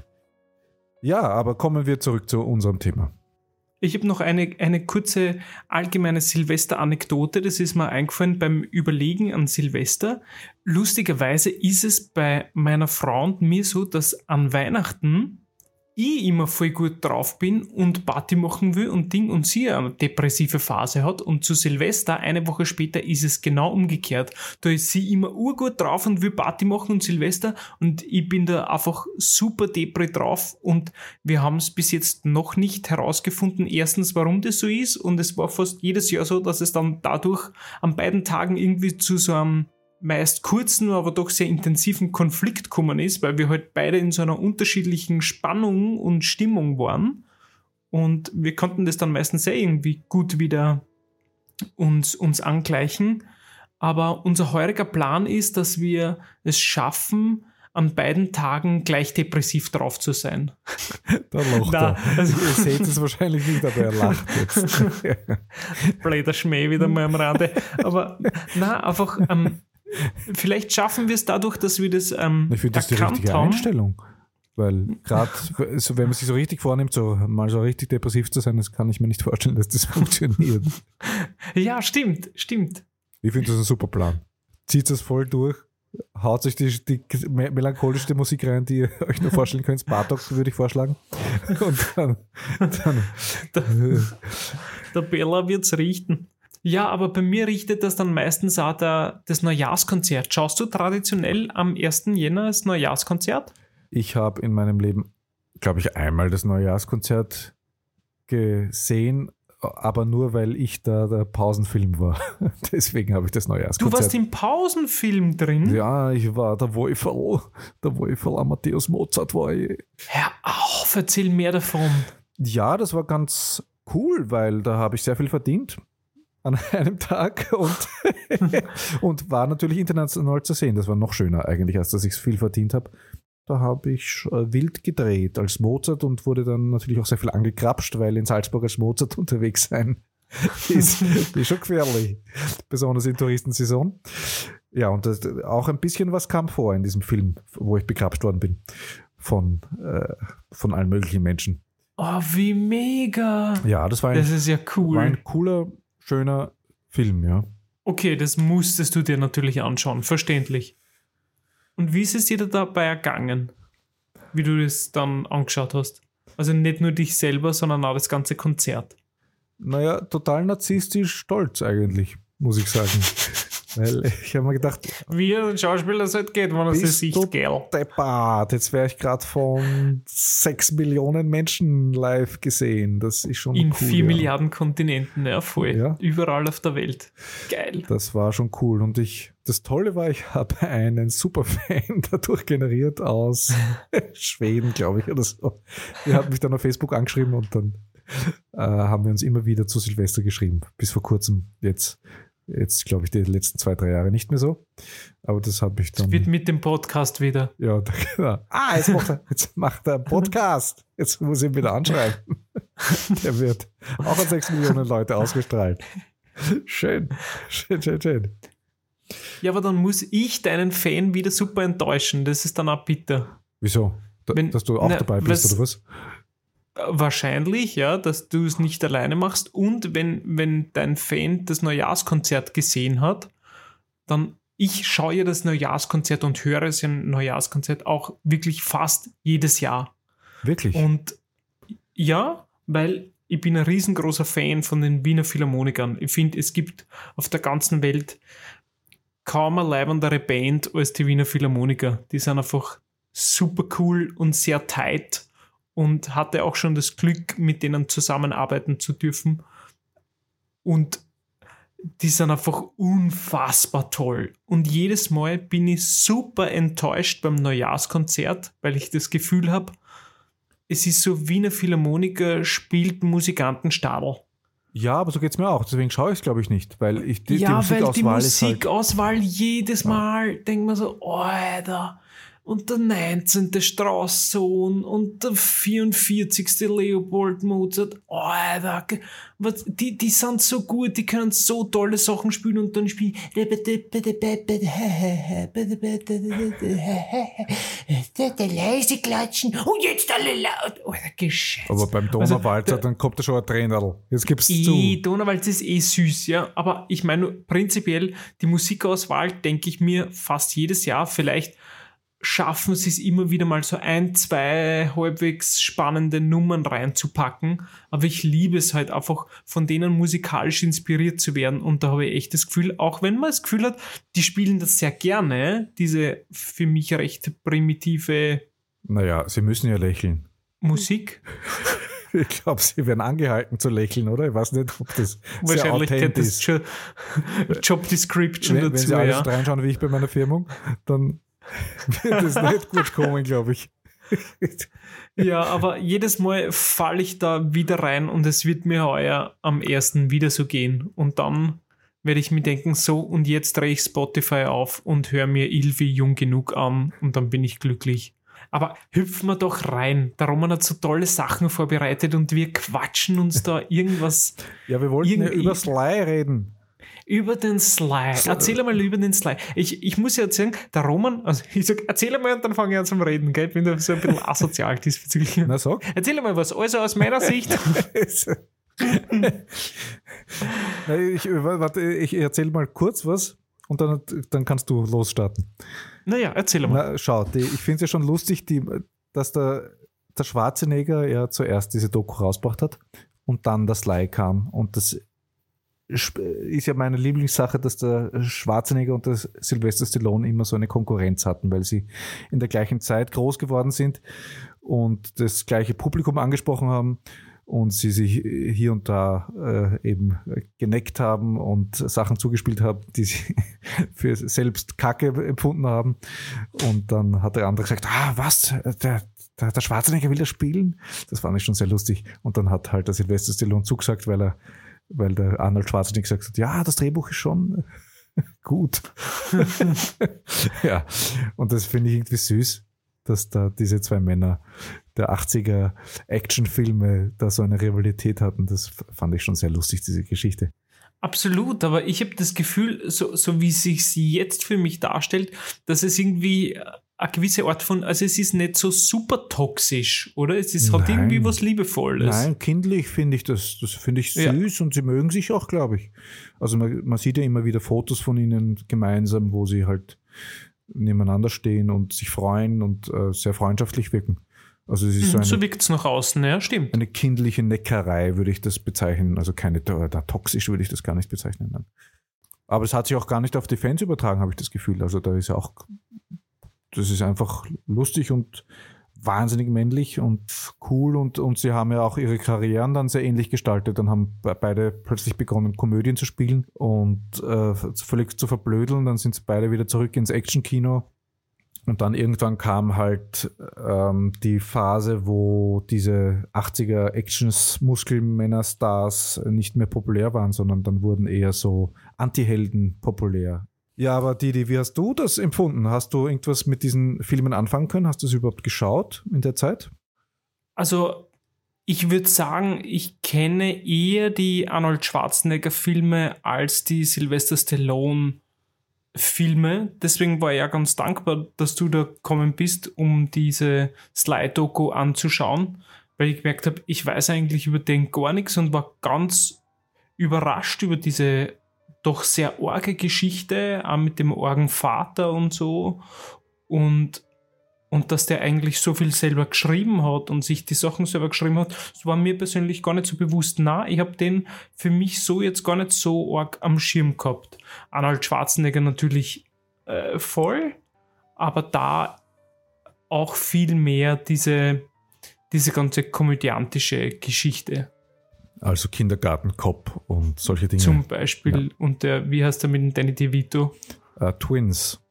[SPEAKER 1] Ja, aber kommen wir zurück zu unserem Thema.
[SPEAKER 2] Ich habe noch eine, eine kurze allgemeine Silvester-Anekdote. Das ist mir eingefallen beim Überlegen an Silvester. Lustigerweise ist es bei meiner Frau und mir so, dass an Weihnachten ich immer voll gut drauf bin und Party machen will und Ding und sie eine depressive Phase hat und zu Silvester, eine Woche später, ist es genau umgekehrt. Da ist sie immer urgut drauf und will Party machen und Silvester und ich bin da einfach super depre drauf und wir haben es bis jetzt noch nicht herausgefunden, erstens, warum das so ist und es war fast jedes Jahr so, dass es dann dadurch an beiden Tagen irgendwie zu so einem meist kurzen, aber doch sehr intensiven Konflikt gekommen ist, weil wir halt beide in so einer unterschiedlichen Spannung und Stimmung waren. Und wir konnten das dann meistens sehr irgendwie gut wieder uns, uns angleichen. Aber unser heuriger Plan ist, dass wir es schaffen, an beiden Tagen gleich depressiv drauf zu sein.
[SPEAKER 1] Da lacht
[SPEAKER 2] Na,
[SPEAKER 1] er.
[SPEAKER 2] also-
[SPEAKER 1] Ihr seht es wahrscheinlich nicht, aber er lacht jetzt.
[SPEAKER 2] Blöder Schmäh wieder mal am Rande. Aber na, einfach, ähm, vielleicht schaffen wir es dadurch, dass wir das ähm,
[SPEAKER 1] Ich finde das die richtige
[SPEAKER 2] haben.
[SPEAKER 1] Einstellung. Weil gerade, so, wenn man sich so richtig vornimmt, so mal so richtig depressiv zu sein, das kann ich mir nicht vorstellen, dass das funktioniert.
[SPEAKER 2] Ja, stimmt, stimmt.
[SPEAKER 1] Ich finde das ein super Plan. Zieht das voll durch, haut sich die, die me- melancholischste Musik rein, die ihr euch nur vorstellen könnt. Bartok würde ich vorschlagen. Und dann, dann
[SPEAKER 2] Der Bella wird's richten. Ja, aber bei mir richtet das dann meistens auch der, das Neujahrskonzert. Schaust du traditionell am 1. Jänner das Neujahrskonzert?
[SPEAKER 1] ich habe in meinem Leben, glaube ich, einmal das Neujahrskonzert gesehen, aber nur weil ich da der Pausenfilm war. Deswegen habe ich das
[SPEAKER 2] Du
[SPEAKER 1] Neujahrskonzert.
[SPEAKER 2] warst im Pausenfilm drin?
[SPEAKER 1] Ja, ich war der Wolferl, der Wolferl Amadeus Mozart war ich.
[SPEAKER 2] Hör auf, erzähl mehr davon.
[SPEAKER 1] Ja, das war ganz cool, weil da habe ich sehr viel verdient an einem Tag und, und war natürlich international zu sehen. Das war noch schöner eigentlich, als dass ich viel verdient habe. Da habe ich äh, wild gedreht als Mozart und wurde dann natürlich auch sehr viel angekrapscht, weil in Salzburg als Mozart unterwegs sein ist, ist schon gefährlich. Besonders in Touristensaison. Ja, und das, auch ein bisschen was kam vor in diesem Film, wo ich bekrapscht worden bin. Von, äh, von allen möglichen Menschen.
[SPEAKER 2] Oh, wie mega.
[SPEAKER 1] Ja, das war ein,
[SPEAKER 2] Das ist ja
[SPEAKER 1] war
[SPEAKER 2] cool.
[SPEAKER 1] ein cooler, schöner Film, ja.
[SPEAKER 2] Okay, das musstest du dir natürlich anschauen, verständlich. Und wie ist es dir dabei ergangen, wie du das dann angeschaut hast? Also nicht nur dich selber, sondern auch das ganze Konzert.
[SPEAKER 1] Naja, total narzisstisch stolz eigentlich, muss ich sagen. Weil ich habe mir gedacht,
[SPEAKER 2] Wie ein Schauspieler es halt geht, wenn er sich sieht, gell?
[SPEAKER 1] deppert, jetzt wäre ich gerade von sechs Millionen Menschen live gesehen. Das ist schon
[SPEAKER 2] In
[SPEAKER 1] cool.
[SPEAKER 2] vier
[SPEAKER 1] ja.
[SPEAKER 2] Milliarden Kontinenten, ja, voll.
[SPEAKER 1] Ja.
[SPEAKER 2] Überall auf der Welt. Geil.
[SPEAKER 1] Das war schon cool. Und ich, das Tolle war, ich habe einen Superfan dadurch generiert aus Schweden, glaube ich, oder so. Der hat mich dann auf Facebook angeschrieben und dann äh, haben wir uns immer wieder zu Silvester geschrieben. Bis vor kurzem jetzt. Jetzt, glaube ich, die letzten zwei, drei Jahre nicht mehr so. Aber das habe ich dann.
[SPEAKER 2] Wird mit dem Podcast wieder.
[SPEAKER 1] Ja, da, genau. Ah, jetzt macht, er, jetzt macht er einen Podcast. Jetzt muss ich ihn wieder anschreiben. Der wird auch an sechs Millionen Leute ausgestrahlt. Schön, schön, schön, schön.
[SPEAKER 2] Ja, aber dann muss ich deinen Fan wieder super enttäuschen. Das ist dann auch bitter.
[SPEAKER 1] Wieso? Da,
[SPEAKER 2] Wenn-
[SPEAKER 1] dass du auch
[SPEAKER 2] na,
[SPEAKER 1] dabei bist,
[SPEAKER 2] was-
[SPEAKER 1] oder was?
[SPEAKER 2] Wahrscheinlich, ja, dass du es nicht alleine machst. Und wenn, wenn dein Fan das Neujahrskonzert gesehen hat, dann ich schaue ja das Neujahrskonzert und höre es im Neujahrskonzert auch wirklich fast jedes Jahr.
[SPEAKER 1] Wirklich?
[SPEAKER 2] Und ja, weil ich bin ein riesengroßer Fan von den Wiener Philharmonikern. Ich finde, es gibt auf der ganzen Welt kaum eine leibendere Band als die Wiener Philharmoniker. Die sind einfach super cool und sehr tight und hatte auch schon das Glück, mit denen zusammenarbeiten zu dürfen. Und die sind einfach unfassbar toll. Und jedes Mal bin ich super enttäuscht beim Neujahrskonzert, weil ich das Gefühl habe, es ist so Wiener Philharmoniker spielt Musikantenstadel.
[SPEAKER 1] ja, aber so geht es mir auch. Deswegen schaue ich es, glaube ich, nicht. Weil ich, die,
[SPEAKER 2] ja,
[SPEAKER 1] die
[SPEAKER 2] weil die
[SPEAKER 1] Musikauswahl ist halt.
[SPEAKER 2] Musikauswahl jedes Mal, denkt man so, oh, Alter. Und der 19. Straußsohn und der 44. Leopold Mozart. Oh, Alter, was, die, die sind so gut, die können so tolle Sachen spielen und dann spielen. leise klatschen und jetzt alle laut. Oh, Gescheiß.
[SPEAKER 1] Aber beim Donauwalzer, also, dann kommt da schon ein Trainerl. Jetzt gibt's
[SPEAKER 2] eh, zu. Donauwalzer ist eh süß, ja. Aber ich meine, prinzipiell, die Musikauswahl denke ich mir fast jedes Jahr vielleicht schaffen sie es immer wieder mal so ein, zwei halbwegs spannende Nummern reinzupacken. Aber ich liebe es halt einfach, von denen musikalisch inspiriert zu werden. Und da habe ich echt das Gefühl, auch wenn man das Gefühl hat, die spielen das sehr gerne, diese für mich recht primitive.
[SPEAKER 1] Naja, sie müssen ja lächeln.
[SPEAKER 2] Musik.
[SPEAKER 1] Ich glaube, sie werden angehalten zu lächeln, oder? Ich weiß nicht, ob das
[SPEAKER 2] Wahrscheinlich kennt das schon Job Description
[SPEAKER 1] wenn,
[SPEAKER 2] dazu.
[SPEAKER 1] Wenn sie alles ja. reinschauen, wie ich bei meiner Firmung, dann wird es nicht gut kommen, glaube ich.
[SPEAKER 2] ja, aber jedes Mal falle ich da wieder rein und es wird mir heuer am ersten wieder so gehen. Und dann werde ich mir denken, so und jetzt drehe ich Spotify auf und höre mir Ilvi jung genug an und dann bin ich glücklich. Aber hüpfen wir doch rein. Der Roman hat so tolle Sachen vorbereitet und wir quatschen uns da irgendwas.
[SPEAKER 1] Ja, wir wollten ja über Sly reden.
[SPEAKER 2] Über den Sly. Erzähl mal über den Sly. Ich, ich muss ja erzählen, der Roman, also ich sag, erzähl mal und dann fange ich an zum Reden, gell? Ich bin da so ein bisschen asozial diesbezüglich.
[SPEAKER 1] Na sag.
[SPEAKER 2] Erzähl mal was, also aus meiner Sicht.
[SPEAKER 1] ich, warte, ich erzähl mal kurz was und dann, dann kannst du losstarten.
[SPEAKER 2] Naja, erzähl mal.
[SPEAKER 1] Na, schau, die, ich finde es ja schon lustig, die, dass der, der Schwarzenegger ja zuerst diese Doku rausgebracht hat und dann das Sly kam und das ist ja meine Lieblingssache, dass der Schwarzenegger und der Sylvester Stallone immer so eine Konkurrenz hatten, weil sie in der gleichen Zeit groß geworden sind und das gleiche Publikum angesprochen haben und sie sich hier und da äh, eben geneckt haben und Sachen zugespielt haben, die sie für selbst Kacke empfunden haben. Und dann hat der andere gesagt, ah, was, der, der, der Schwarzenegger will das spielen? Das fand ich schon sehr lustig. Und dann hat halt der Sylvester Stallone zugesagt, weil er weil der Arnold Schwarzenegger gesagt hat, ja, das Drehbuch ist schon gut. ja, und das finde ich irgendwie süß, dass da diese zwei Männer der 80er Actionfilme da so eine Rivalität hatten. Das fand ich schon sehr lustig, diese Geschichte.
[SPEAKER 2] Absolut, aber ich habe das Gefühl, so, so wie sich sie jetzt für mich darstellt, dass es irgendwie eine gewisse Art von, also es ist nicht so super toxisch, oder? Es ist, hat irgendwie was Liebevolles.
[SPEAKER 1] Nein, kindlich finde ich das, das finde ich süß ja. und sie mögen sich auch, glaube ich. Also man, man, sieht ja immer wieder Fotos von ihnen gemeinsam, wo sie halt nebeneinander stehen und sich freuen und äh, sehr freundschaftlich wirken. Also es ist so,
[SPEAKER 2] mhm, so wirkt es nach außen, ja, stimmt.
[SPEAKER 1] Eine kindliche Neckerei würde ich das bezeichnen, also keine, da, da toxisch würde ich das gar nicht bezeichnen. Nein. Aber es hat sich auch gar nicht auf die Fans übertragen, habe ich das Gefühl. Also da ist ja auch das ist einfach lustig und wahnsinnig männlich und cool und, und sie haben ja auch ihre Karrieren dann sehr ähnlich gestaltet. Dann haben beide plötzlich begonnen, Komödien zu spielen und äh, völlig zu verblödeln. Dann sind sie beide wieder zurück ins Actionkino. Und dann irgendwann kam halt ähm, die Phase, wo diese 80er Actions Muskelmänner-Stars nicht mehr populär waren, sondern dann wurden eher so Anti-Helden populär. Ja, aber Didi, wie hast du das empfunden? Hast du irgendwas mit diesen Filmen anfangen können? Hast du es überhaupt geschaut in der Zeit?
[SPEAKER 2] Also, ich würde sagen, ich kenne eher die Arnold Schwarzenegger-Filme als die Sylvester Stallone-Filme. Deswegen war ich ja ganz dankbar, dass du da gekommen bist, um diese Sly-Doku anzuschauen, weil ich gemerkt habe, ich weiß eigentlich über den gar nichts und war ganz überrascht über diese doch sehr orge Geschichte, auch mit dem Orgenvater und so. Und, und dass der eigentlich so viel selber geschrieben hat und sich die Sachen selber geschrieben hat, das war mir persönlich gar nicht so bewusst. Na, ich habe den für mich so jetzt gar nicht so arg am Schirm gehabt. Arnold Schwarzenegger natürlich äh, voll, aber da auch viel mehr diese, diese ganze komödiantische Geschichte.
[SPEAKER 1] Also Kindergartenkopf und solche Dinge.
[SPEAKER 2] Zum Beispiel. Ja. Und der, wie heißt der mit dem Danny DeVito?
[SPEAKER 1] Uh, Twins.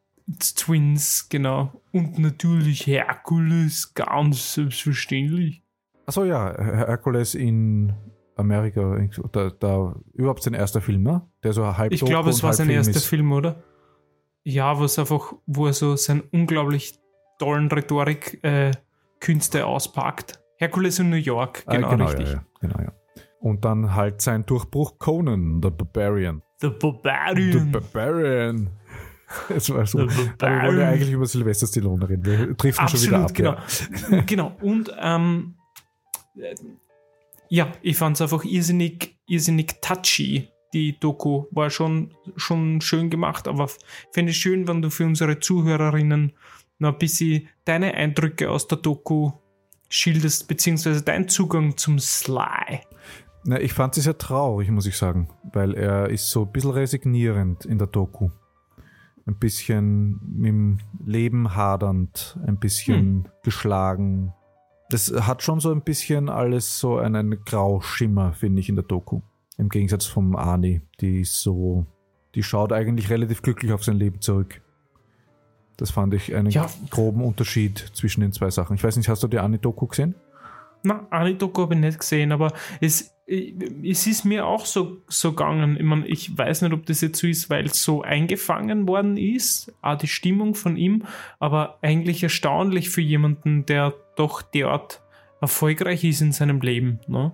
[SPEAKER 2] Twins, genau. Und natürlich Herkules, ganz selbstverständlich.
[SPEAKER 1] Achso, ja, Herkules in Amerika, da, da überhaupt sein erster Film, ne? Der so halb
[SPEAKER 2] Ich glaube, es war sein Film erster ist. Film, oder? Ja, was einfach, wo er so sein unglaublich tollen Rhetorikkünste äh, auspackt. Herkules in New York,
[SPEAKER 1] Ah,
[SPEAKER 2] genau,
[SPEAKER 1] genau,
[SPEAKER 2] richtig.
[SPEAKER 1] Ja, ja, genau, ja. Und dann halt sein Durchbruch Conan, the Barbarian.
[SPEAKER 2] The
[SPEAKER 1] The
[SPEAKER 2] Barbarian.
[SPEAKER 1] Barbarian. Es war so.
[SPEAKER 2] The
[SPEAKER 1] Aber wir wollen
[SPEAKER 2] Barbarian.
[SPEAKER 1] ja eigentlich über Sylvester Stallone reden. Wir driften schon wieder
[SPEAKER 2] Absolut,
[SPEAKER 1] ab.
[SPEAKER 2] genau.
[SPEAKER 1] Ja.
[SPEAKER 2] genau. Und ähm, äh, ja, ich fand es einfach irrsinnig, irrsinnig touchy. Die Doku war schon, schon schön gemacht, aber f- fände ich schön, wenn du für unsere Zuhörerinnen noch ein bisschen deine Eindrücke aus der Doku schilderst, beziehungsweise dein Zugang zum Sly.
[SPEAKER 1] Na, ich fand es sehr traurig, muss ich sagen, weil er ist so ein bisschen resignierend in der Doku. Ein bisschen mit dem Leben hadernd, ein bisschen geschlagen. Das hat schon so ein bisschen alles so einen Grauschimmer, finde ich, in der Doku. Im Gegensatz vom Ani, die ist so, die schaut eigentlich relativ glücklich auf sein Leben zurück. Das fand ich einen
[SPEAKER 2] Ja.
[SPEAKER 1] groben Unterschied zwischen den zwei Sachen. Ich weiß nicht, hast du die Ani-Doku gesehen?
[SPEAKER 2] Na, eine Doku habe ich nicht gesehen, aber es, es ist mir auch so, so gegangen. Ich, mein, ich weiß nicht, ob das jetzt so ist, weil es so eingefangen worden ist, auch die Stimmung von ihm, aber eigentlich erstaunlich für jemanden, der doch derart erfolgreich ist in seinem Leben. Ne?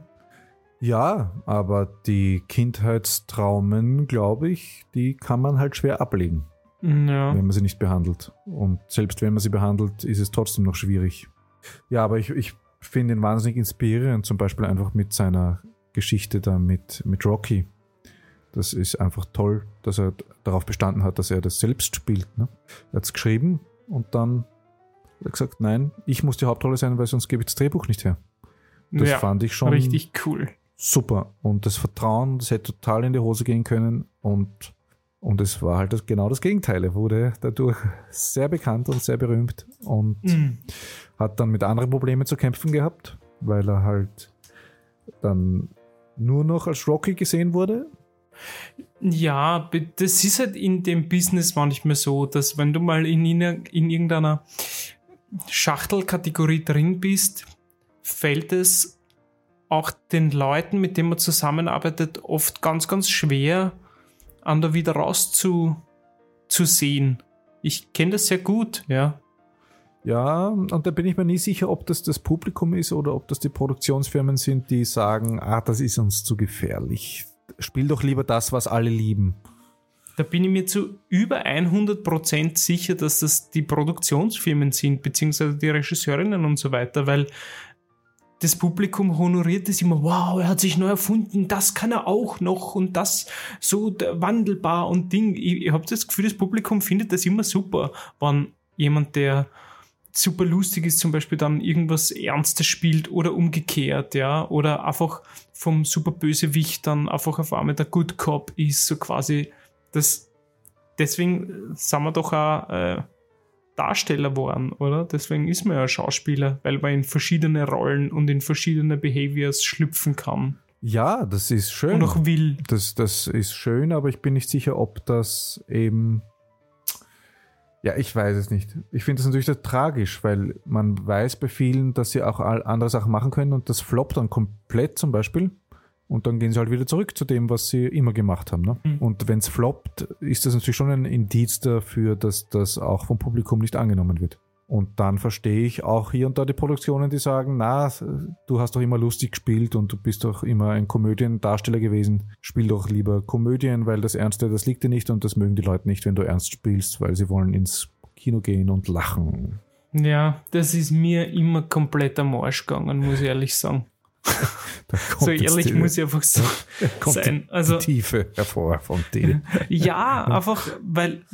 [SPEAKER 1] Ja, aber die Kindheitstraumen, glaube ich, die kann man halt schwer ablegen,
[SPEAKER 2] Ja.
[SPEAKER 1] wenn man sie nicht behandelt. Und selbst wenn man sie behandelt, ist es trotzdem noch schwierig. Ja, aber ich, ich finde ihn wahnsinnig inspirierend, zum Beispiel einfach mit seiner Geschichte da mit, mit Rocky. Das ist einfach toll, dass er darauf bestanden hat, dass er das selbst spielt. Ne? Er hat es geschrieben und dann hat er gesagt, nein, ich muss die Hauptrolle sein, weil sonst gebe ich das Drehbuch nicht her. Das
[SPEAKER 2] ja,
[SPEAKER 1] fand ich schon
[SPEAKER 2] richtig cool.
[SPEAKER 1] super. Und das Vertrauen, das hätte total in die Hose gehen können. Und, und es war halt das, genau das Gegenteil. Er wurde dadurch sehr bekannt und sehr berühmt und
[SPEAKER 2] Mhm.
[SPEAKER 1] hat dann mit anderen Problemen zu kämpfen gehabt, weil er halt dann nur noch als Rocky gesehen wurde.
[SPEAKER 2] Ja, das ist halt in dem Business manchmal so, dass wenn du mal in, in irgendeiner Schachtelkategorie drin bist, fällt es auch den Leuten, mit denen man zusammenarbeitet, oft ganz, ganz schwer, an da wieder raus zu, zu sehen. Ich kenne das sehr gut, ja.
[SPEAKER 1] Ja, und da bin ich mir nie sicher, ob das das Publikum ist oder ob das die Produktionsfirmen sind, die sagen, ah, das ist uns zu gefährlich. Spiel doch lieber das, was alle lieben.
[SPEAKER 2] Da bin ich mir zu über 100% sicher, dass das die Produktionsfirmen sind, beziehungsweise die Regisseurinnen und so weiter, weil das Publikum honoriert es immer, wow, er hat sich neu erfunden, das kann er auch noch und das so wandelbar und Ding. Ich, ich habe das Gefühl, das Publikum findet das immer super, wenn jemand, der super lustig ist, zum Beispiel dann irgendwas Ernstes spielt oder umgekehrt, ja, oder einfach vom super Bösewicht dann einfach auf einmal der Good Cop ist, so quasi das. Deswegen sind wir doch auch äh, Darsteller geworden, oder? Deswegen ist man ja Schauspieler, weil man in verschiedene Rollen und in verschiedene Behaviors schlüpfen kann
[SPEAKER 1] Ja, das ist schön.
[SPEAKER 2] und auch will.
[SPEAKER 1] Das, das ist schön, aber ich bin nicht sicher, ob das eben. Ja, ich weiß es nicht. Ich finde das natürlich sehr tragisch, weil man weiß bei vielen, dass sie auch andere Sachen machen können und das floppt dann komplett zum Beispiel. Und dann gehen sie halt wieder zurück zu dem, was sie immer gemacht haben. Ne?
[SPEAKER 2] Mhm.
[SPEAKER 1] Und wenn es floppt, ist das natürlich schon ein Indiz dafür, dass das auch vom Publikum nicht angenommen wird. Und dann verstehe ich auch hier und da die Produktionen, die sagen, na, du hast doch immer lustig gespielt und du bist doch immer ein Komödiendarsteller gewesen. Spiel doch lieber Komödien, weil das Ernste, das liegt dir nicht und das mögen die Leute nicht, wenn du ernst spielst, weil sie wollen ins Kino gehen und lachen.
[SPEAKER 2] Ja, das ist mir immer komplett am Arsch gegangen, muss ich ehrlich sagen.
[SPEAKER 1] Da kommt
[SPEAKER 2] So ehrlich
[SPEAKER 1] die,
[SPEAKER 2] muss ich einfach so sein.
[SPEAKER 1] die
[SPEAKER 2] Also,
[SPEAKER 1] Tiefe hervor von dir.
[SPEAKER 2] Ja, einfach, weil,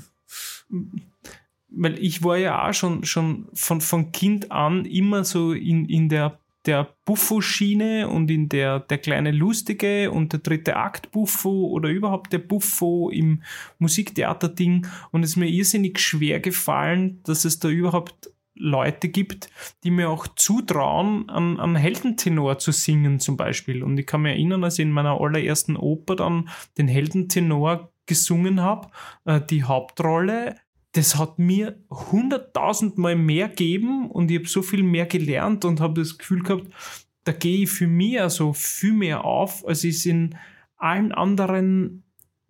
[SPEAKER 2] weil ich war ja auch schon, schon von, von Kind an immer so in, in der, der Buffo-Schiene und in der, der kleine Lustige und der dritte Akt Buffo oder überhaupt der Buffo im Musiktheater-Ding und es ist mir irrsinnig schwer gefallen, dass es da überhaupt Leute gibt, die mir auch zutrauen, an, an Heldentenor zu singen zum Beispiel. Und ich kann mich erinnern, als ich in meiner allerersten Oper dann den Heldentenor gesungen habe, äh, die Hauptrolle, das hat mir hunderttausendmal mehr gegeben und ich habe so viel mehr gelernt und habe das Gefühl gehabt, da gehe ich für mich also viel mehr auf, als ich es in allen anderen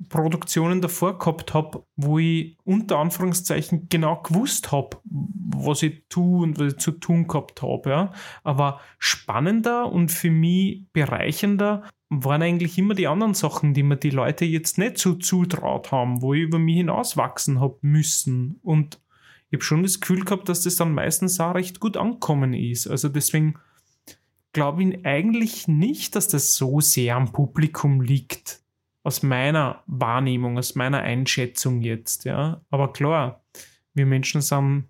[SPEAKER 2] Produktionen davor gehabt habe, wo ich unter Anführungszeichen genau gewusst habe, was ich tue und was ich zu tun gehabt habe. Ja. Aber spannender und für mich bereichernder waren eigentlich immer die anderen Sachen, die mir die Leute jetzt nicht so zutraut haben, wo ich über mich hinauswachsen habe müssen. Und ich habe schon das Gefühl gehabt, dass das dann meistens auch recht gut angekommen ist. Also deswegen glaube ich eigentlich nicht, dass das so sehr am Publikum liegt aus meiner Wahrnehmung, aus meiner Einschätzung jetzt, ja. Aber klar, wir Menschen sind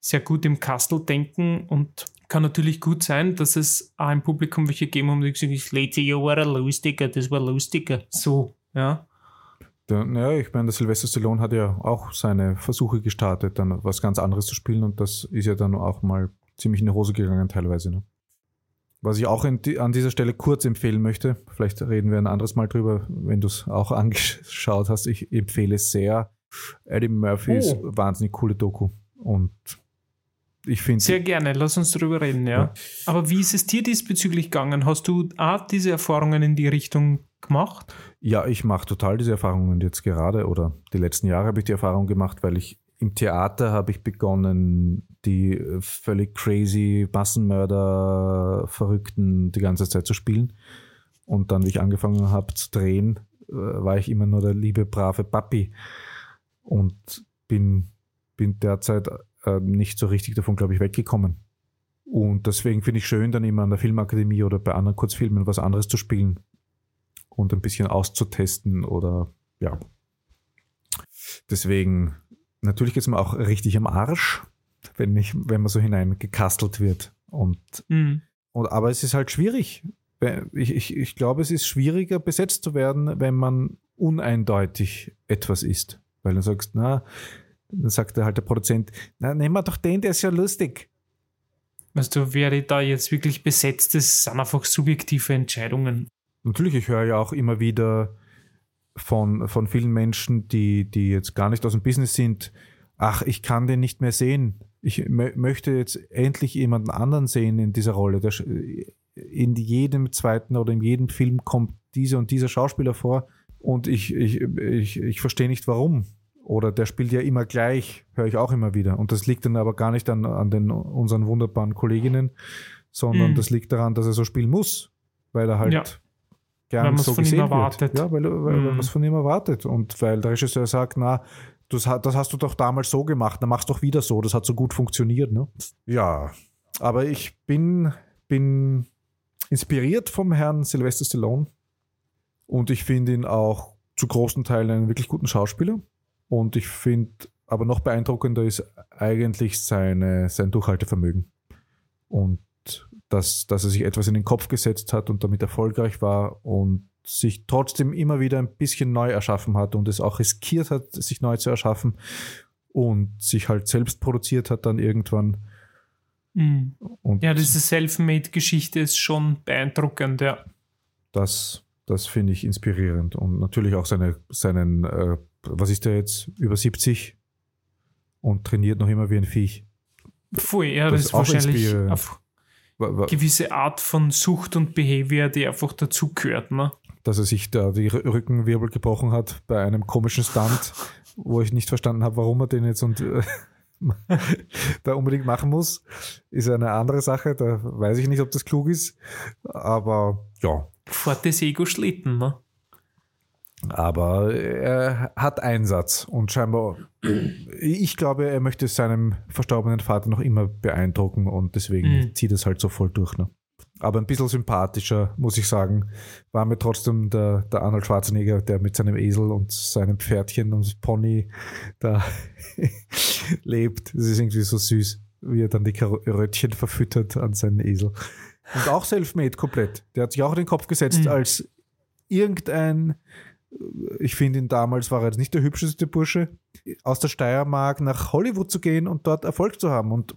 [SPEAKER 2] sehr gut im Kastel denken und kann natürlich gut sein, dass es auch im Publikum welche geben haben, die gesagt das letzte Jahr war lustiger, das war lustiger. So, ja.
[SPEAKER 1] Naja, ich meine, der Sylvester Stallone hat ja auch seine Versuche gestartet, dann was ganz anderes zu spielen und das ist ja dann auch mal ziemlich in die Hose gegangen teilweise. Ne? Was ich auch die, an dieser Stelle kurz empfehlen möchte, vielleicht reden wir ein anderes Mal drüber, wenn du es auch angeschaut hast. Ich empfehle sehr Eddie Murphys oh. wahnsinnig coole Doku. Und ich finde.
[SPEAKER 2] Sehr gerne, lass uns darüber reden, ja. ja. Aber wie ist es dir diesbezüglich gegangen? Hast du auch diese Erfahrungen in die Richtung gemacht?
[SPEAKER 1] Ja, ich mache total diese Erfahrungen jetzt gerade oder die letzten Jahre habe ich die Erfahrung gemacht, weil ich im Theater habe ich begonnen, die äh, völlig crazy Massenmörder, Verrückten die ganze Zeit zu spielen. Und dann, wie ich angefangen habe zu drehen, äh, war ich immer nur der liebe, brave Papi. Und bin, bin derzeit äh, nicht so richtig davon, glaube ich, weggekommen. Und deswegen finde ich schön, dann immer an der Filmakademie oder bei anderen Kurzfilmen was anderes zu spielen und ein bisschen auszutesten oder ja. Deswegen natürlich geht es mir auch richtig am Arsch, wenn, ich, wenn man so hineingekastelt wird. Und, mhm. und, aber es ist halt schwierig. Ich, ich, ich glaube, es ist schwieriger, besetzt zu werden, wenn man uneindeutig etwas ist. Weil du sagst, na, dann sagt halt der Produzent, na, nehmen wir doch den, der ist ja lustig.
[SPEAKER 2] Weißt du, wer da jetzt wirklich besetzt ist, sind einfach subjektive Entscheidungen.
[SPEAKER 1] Natürlich, ich höre ja auch immer wieder, von, von vielen Menschen, die, die jetzt gar nicht aus dem Business sind, ach, ich kann den nicht mehr sehen. Ich möchte jetzt endlich jemanden anderen sehen in dieser Rolle. Der, in jedem zweiten oder in jedem Film kommt dieser und dieser Schauspieler vor und ich, ich, ich, ich verstehe nicht warum. Oder der spielt ja immer gleich, höre ich auch immer wieder. Und das liegt dann aber gar nicht an, an den, unseren wunderbaren Kolleginnen, sondern mhm. das liegt daran, dass er so spielen muss, weil er halt ja gern so gesehen wird. Ja, weil, weil, mhm. weil man es von ihm erwartet. Und weil der Regisseur sagt, na, das, das hast du doch damals so gemacht, dann machst du doch wieder so. Das hat so gut funktioniert. Ne? Ja, aber ich bin, bin inspiriert vom Herrn Sylvester Stallone und ich finde ihn auch zu großen Teilen einen wirklich guten Schauspieler. Und ich finde aber noch beeindruckender ist eigentlich seine, sein Durchhaltevermögen. Und dass, dass er sich etwas in den Kopf gesetzt hat und damit erfolgreich war und sich trotzdem immer wieder ein bisschen neu erschaffen hat und es auch riskiert hat, sich neu zu erschaffen und sich halt selbst produziert hat dann irgendwann.
[SPEAKER 2] Mhm. Ja, diese Selfmade-Geschichte ist schon beeindruckend, ja.
[SPEAKER 1] Das, das finde ich inspirierend und natürlich auch seine, seinen, äh, was ist der jetzt, über 70 und trainiert noch immer wie ein Viech.
[SPEAKER 2] Voll, ja, das, das ist wahrscheinlich auf, gewisse Art von Sucht und Behavior, die einfach dazugehört. Ne?
[SPEAKER 1] Dass er sich da die Rückenwirbel gebrochen hat bei einem komischen Stunt, wo ich nicht verstanden habe, warum er den jetzt und äh, da unbedingt machen muss, ist eine andere Sache. Da weiß ich nicht, ob das klug ist. Aber ja.
[SPEAKER 2] Fort das Ego schlitten, ne?
[SPEAKER 1] Aber er hat Einsatz und scheinbar, ich glaube, er möchte seinem verstorbenen Vater noch immer beeindrucken und deswegen mhm. zieht es halt so voll durch. Ne? Aber ein bisschen sympathischer, muss ich sagen, war mir trotzdem der, der Arnold Schwarzenegger, der mit seinem Esel und seinem Pferdchen und Pony da lebt. Das ist irgendwie so süß, wie er dann die Röttchen verfüttert an seinen Esel. Und auch self-made komplett. Der hat sich auch in den Kopf gesetzt, mhm. als irgendein ich finde ihn damals war er jetzt nicht der hübscheste Bursche, aus der Steiermark nach Hollywood zu gehen und dort Erfolg zu haben. Und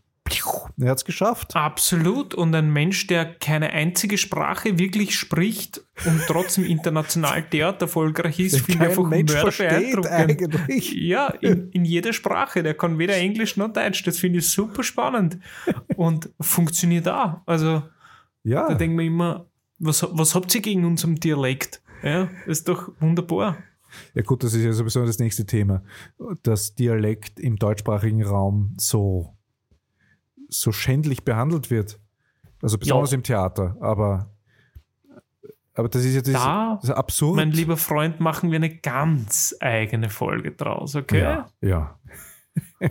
[SPEAKER 1] er hat es geschafft.
[SPEAKER 2] Absolut. Und ein Mensch, der keine einzige Sprache wirklich spricht und trotzdem international derart erfolgreich ist, finde ich einfach Mensch beeindruckend. Eigentlich. Ja, in, in jeder Sprache. Der kann weder Englisch noch Deutsch. Das finde ich super spannend. Und funktioniert auch. Also, ja. da denken wir immer, was, was habt ihr gegen unserem Dialekt? Ja, ist doch wunderbar.
[SPEAKER 1] Ja gut, das ist ja sowieso das nächste Thema. Dass Dialekt im deutschsprachigen Raum so, so schändlich behandelt wird. Also besonders
[SPEAKER 2] Ja.
[SPEAKER 1] im Theater. Aber, aber das ist ja das,
[SPEAKER 2] Da,
[SPEAKER 1] das ist absurd.
[SPEAKER 2] Mein lieber Freund, machen wir eine ganz eigene Folge draus, okay?
[SPEAKER 1] Ja, ja.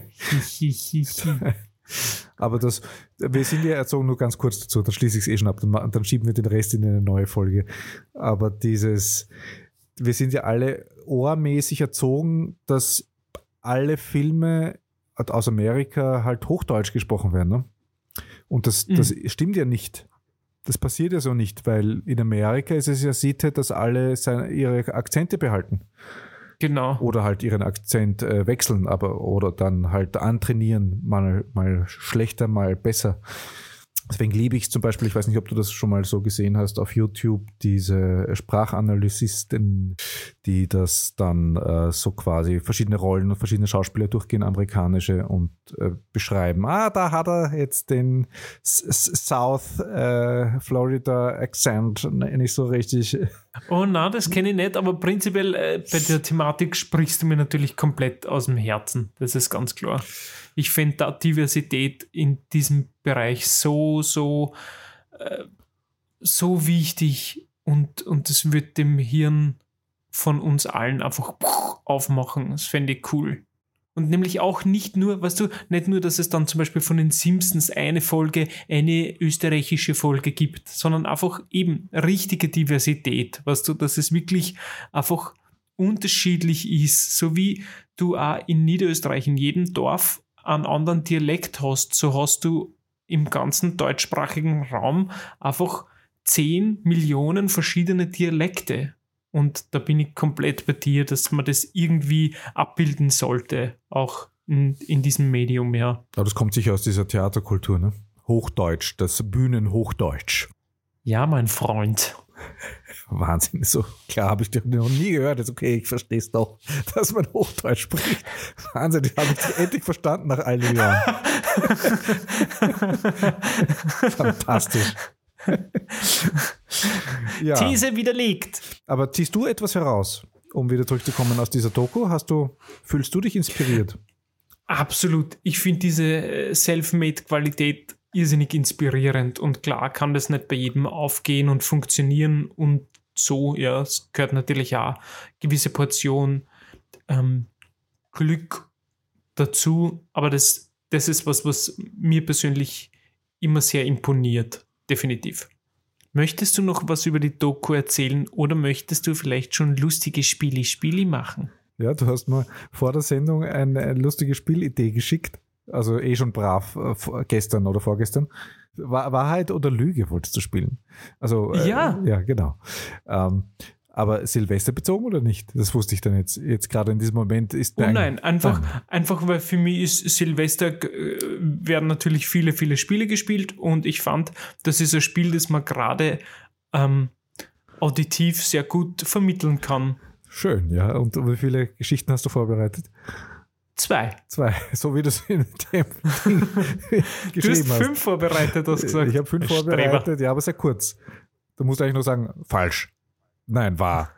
[SPEAKER 1] Aber das, wir sind ja erzogen, nur ganz kurz dazu, dann schließe ich es eh schon ab, dann, dann schieben wir den Rest in eine neue Folge. Aber dieses, wir sind ja alle ohrmäßig erzogen, dass alle Filme aus Amerika halt Hochdeutsch gesprochen werden. Ne? Und das,
[SPEAKER 2] Mhm.
[SPEAKER 1] das stimmt ja nicht. Das passiert ja so nicht, weil in Amerika ist es ja Sitte, dass alle seine, ihre Akzente behalten
[SPEAKER 2] Genau.
[SPEAKER 1] oder halt ihren Akzent äh, wechseln, aber oder dann halt antrainieren, mal, mal schlechter, mal besser. Deswegen liebe ich zum Beispiel, ich weiß nicht, ob du das schon mal so gesehen hast, auf YouTube diese Sprachanalysisten, die das dann äh, so quasi verschiedene Rollen und verschiedene Schauspieler durchgehen, amerikanische, und äh, beschreiben, ah, da hat er jetzt den S South äh, Florida Accent nicht so richtig.
[SPEAKER 2] Oh na, das kenne ich nicht, aber prinzipiell äh, bei der Thematik sprichst du mir natürlich komplett aus dem Herzen. Das ist ganz klar. Ich finde da Diversität in diesem Bereich so, so, äh, so wichtig und, und das wird dem Hirn von uns allen einfach aufmachen. Das fände ich cool. Und nämlich auch nicht nur, weißt du, nicht nur, dass es dann zum Beispiel von den Simpsons eine Folge, eine österreichische Folge gibt, sondern einfach eben richtige Diversität, weißt du, dass es wirklich einfach unterschiedlich ist, so wie du auch in Niederösterreich in jedem Dorf einen anderen Dialekt hast, so hast du im ganzen deutschsprachigen Raum einfach 10 Millionen verschiedene Dialekte. Und da bin ich komplett bei dir, dass man das irgendwie abbilden sollte, auch in, in diesem Medium, ja.
[SPEAKER 1] Aber das kommt sicher aus dieser Theaterkultur, ne? Hochdeutsch, das Bühnenhochdeutsch.
[SPEAKER 2] Ja, mein Freund.
[SPEAKER 1] Wahnsinn, so klar habe ich dir noch nie gehört. Ist okay, ich verstehe es doch, dass man Hochdeutsch spricht. Wahnsinn, ich habe ich endlich verstanden nach all den Jahren. Fantastisch. ja,
[SPEAKER 2] These widerlegt.
[SPEAKER 1] aber ziehst du etwas heraus, um wieder zurückzukommen aus dieser Doku? Hast du, fühlst du dich inspiriert?
[SPEAKER 2] Absolut. Ich finde diese äh, Selfmade-Qualität irrsinnig inspirierend und klar kann das nicht bei jedem aufgehen und funktionieren und so, ja, es gehört natürlich auch gewisse Portion ähm, Glück dazu, aber das, das ist was, was mir persönlich immer sehr imponiert, definitiv. Möchtest du noch was über die Doku erzählen oder möchtest du vielleicht schon lustige Spiele-Spiele machen?
[SPEAKER 1] Ja, du hast mir vor der Sendung eine, eine lustige Spielidee geschickt. Also eh schon brav äh, gestern oder vorgestern. Wahr- Wahrheit oder Lüge wolltest du spielen? Also äh,
[SPEAKER 2] Ja.
[SPEAKER 1] ja, genau. Ähm, aber Silvester bezogen oder nicht? Das wusste ich dann jetzt. Jetzt gerade in diesem Moment ist
[SPEAKER 2] Oh nein,
[SPEAKER 1] ein-
[SPEAKER 2] einfach,
[SPEAKER 1] Nein.
[SPEAKER 2] einfach weil für mich ist Silvester äh, werden natürlich viele, viele Spiele gespielt und ich fand, das ist ein Spiel, das man gerade ähm, auditiv sehr gut vermitteln kann.
[SPEAKER 1] Schön, ja. Und wie viele Geschichten hast du vorbereitet?
[SPEAKER 2] Zwei.
[SPEAKER 1] Zwei, so wie du es in dem Ding
[SPEAKER 2] Du hast
[SPEAKER 1] geschrieben hast.
[SPEAKER 2] fünf vorbereitet, hast du gesagt.
[SPEAKER 1] Ich habe fünf
[SPEAKER 2] Streber.
[SPEAKER 1] vorbereitet, ja, aber sehr kurz. Du musst eigentlich nur sagen, falsch. Nein, wahr.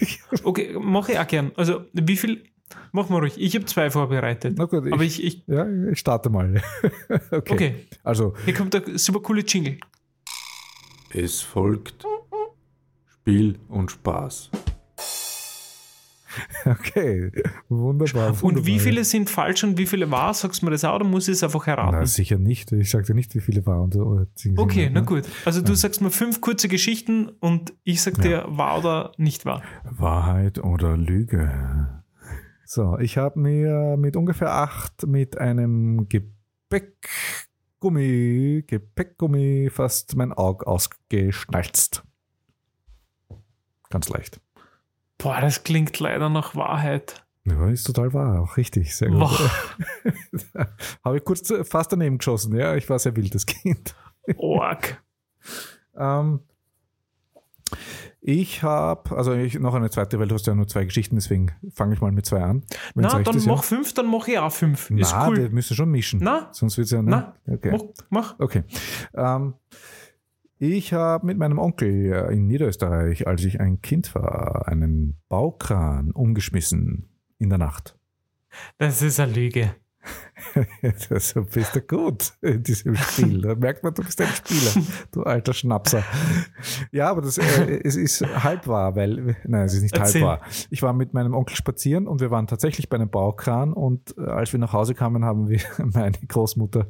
[SPEAKER 2] Okay, mache ich auch gern. Also, wie viel? Mach mal ruhig. Ich habe zwei vorbereitet.
[SPEAKER 1] Na gut,
[SPEAKER 2] Aber
[SPEAKER 1] ich,
[SPEAKER 2] ich, ich,
[SPEAKER 1] ja, ich starte mal. okay.
[SPEAKER 2] okay,
[SPEAKER 1] Also,
[SPEAKER 2] hier kommt der super coole Jingle.
[SPEAKER 3] Es folgt Spiel und Spaß.
[SPEAKER 1] okay. Wunderbar.
[SPEAKER 2] Und
[SPEAKER 1] wunderbar.
[SPEAKER 2] wie viele sind falsch und wie viele wahr? Sagst du mir das auch oder muss ich es einfach erraten?
[SPEAKER 1] Na, sicher nicht. Ich sagte nicht, wie viele. Oder, oder sind-
[SPEAKER 2] Okay,
[SPEAKER 1] sind-
[SPEAKER 2] na
[SPEAKER 1] ne?
[SPEAKER 2] gut. Also du sagst mir fünf kurze Geschichten und ich sag dir, wahr oder nicht wahr.
[SPEAKER 1] Wahrheit oder Lüge? So, ich habe mir mit ungefähr acht mit einem Gepäckgummi, Gepäckgummi fast mein Auge ausgeschnalzt. Ganz leicht.
[SPEAKER 2] Boah, das klingt leider nach Wahrheit.
[SPEAKER 1] Ja, ist total wahr, auch richtig, sehr gut. Habe ich kurz fast daneben geschossen, ja, ich war sehr wildes Kind.
[SPEAKER 2] Org.
[SPEAKER 1] Ähm, ich habe, also ich, noch eine zweite, weil du hast ja nur zwei Geschichten, deswegen fange ich mal mit zwei an.
[SPEAKER 2] Na, dann
[SPEAKER 1] ist, ja.
[SPEAKER 2] mach fünf, dann mach ich auch fünf. Ist
[SPEAKER 1] Na, wir
[SPEAKER 2] cool.
[SPEAKER 1] müssen schon mischen.
[SPEAKER 2] Na,
[SPEAKER 1] Sonst wird es ja.
[SPEAKER 2] na,
[SPEAKER 1] Ne? Okay.
[SPEAKER 2] mach, mach.
[SPEAKER 1] okay. Ähm, Ich habe mit meinem Onkel in Niederösterreich, als ich ein Kind war, einen Baukran umgeschmissen in der Nacht.
[SPEAKER 2] Das ist eine Lüge.
[SPEAKER 1] so bist du gut in diesem Spiel. Da merkt man, du bist ein Spieler, du alter Schnapser. Ja, aber das, äh, es ist halb wahr, weil, nein, es ist nicht
[SPEAKER 2] Erzähl.
[SPEAKER 1] halb wahr. Ich war mit meinem Onkel spazieren und wir waren tatsächlich bei einem Baukran und äh, als wir nach Hause kamen, haben wir meine Großmutter,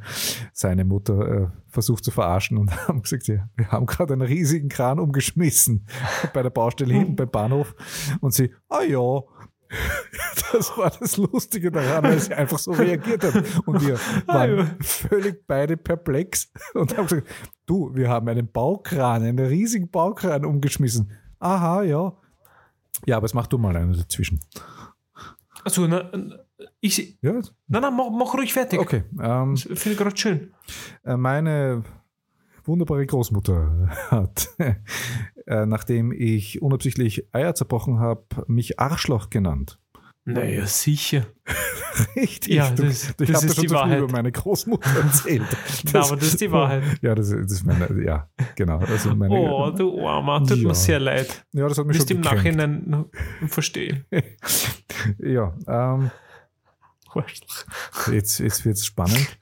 [SPEAKER 1] seine Mutter, äh, versucht zu verarschen und haben gesagt, ja, wir haben gerade einen riesigen Kran umgeschmissen bei der Baustelle hinten beim Bahnhof und sie, ah ja, das war das Lustige daran, weil sie einfach so reagiert hat. Und wir waren völlig beide perplex und haben gesagt, du, wir haben einen Baukran, einen riesigen Baukran umgeschmissen. Aha, ja. Ja, aber es macht du mal einen dazwischen.
[SPEAKER 2] Also, na, ich.
[SPEAKER 1] Ja,
[SPEAKER 2] Nein, nein, mach, mach ruhig fertig.
[SPEAKER 1] okay. Ähm,
[SPEAKER 2] Finde ich gerade schön.
[SPEAKER 1] Äh, Meine wunderbare Großmutter hat, äh, nachdem ich unabsichtlich Eier zerbrochen habe, mich Arschloch genannt.
[SPEAKER 2] Naja, sicher.
[SPEAKER 1] Richtig.
[SPEAKER 2] Ja,
[SPEAKER 1] Du-
[SPEAKER 2] das-
[SPEAKER 1] ich
[SPEAKER 2] das
[SPEAKER 1] habe
[SPEAKER 2] ist
[SPEAKER 1] schon
[SPEAKER 2] die
[SPEAKER 1] zu viel über meine Großmutter erzählt.
[SPEAKER 2] Na, aber das ist die Wahrheit.
[SPEAKER 1] Ja, das, das ist meine, ja, genau. Also meine,
[SPEAKER 2] Oh, du Armer, tut
[SPEAKER 1] Ja.
[SPEAKER 2] mir sehr leid.
[SPEAKER 1] ja, das hat mich
[SPEAKER 2] Wirst
[SPEAKER 1] schon
[SPEAKER 2] im
[SPEAKER 1] gekränkt.
[SPEAKER 2] Nachhinein noch verstehen.
[SPEAKER 1] Ja, ähm, jetzt, jetzt wird es spannend.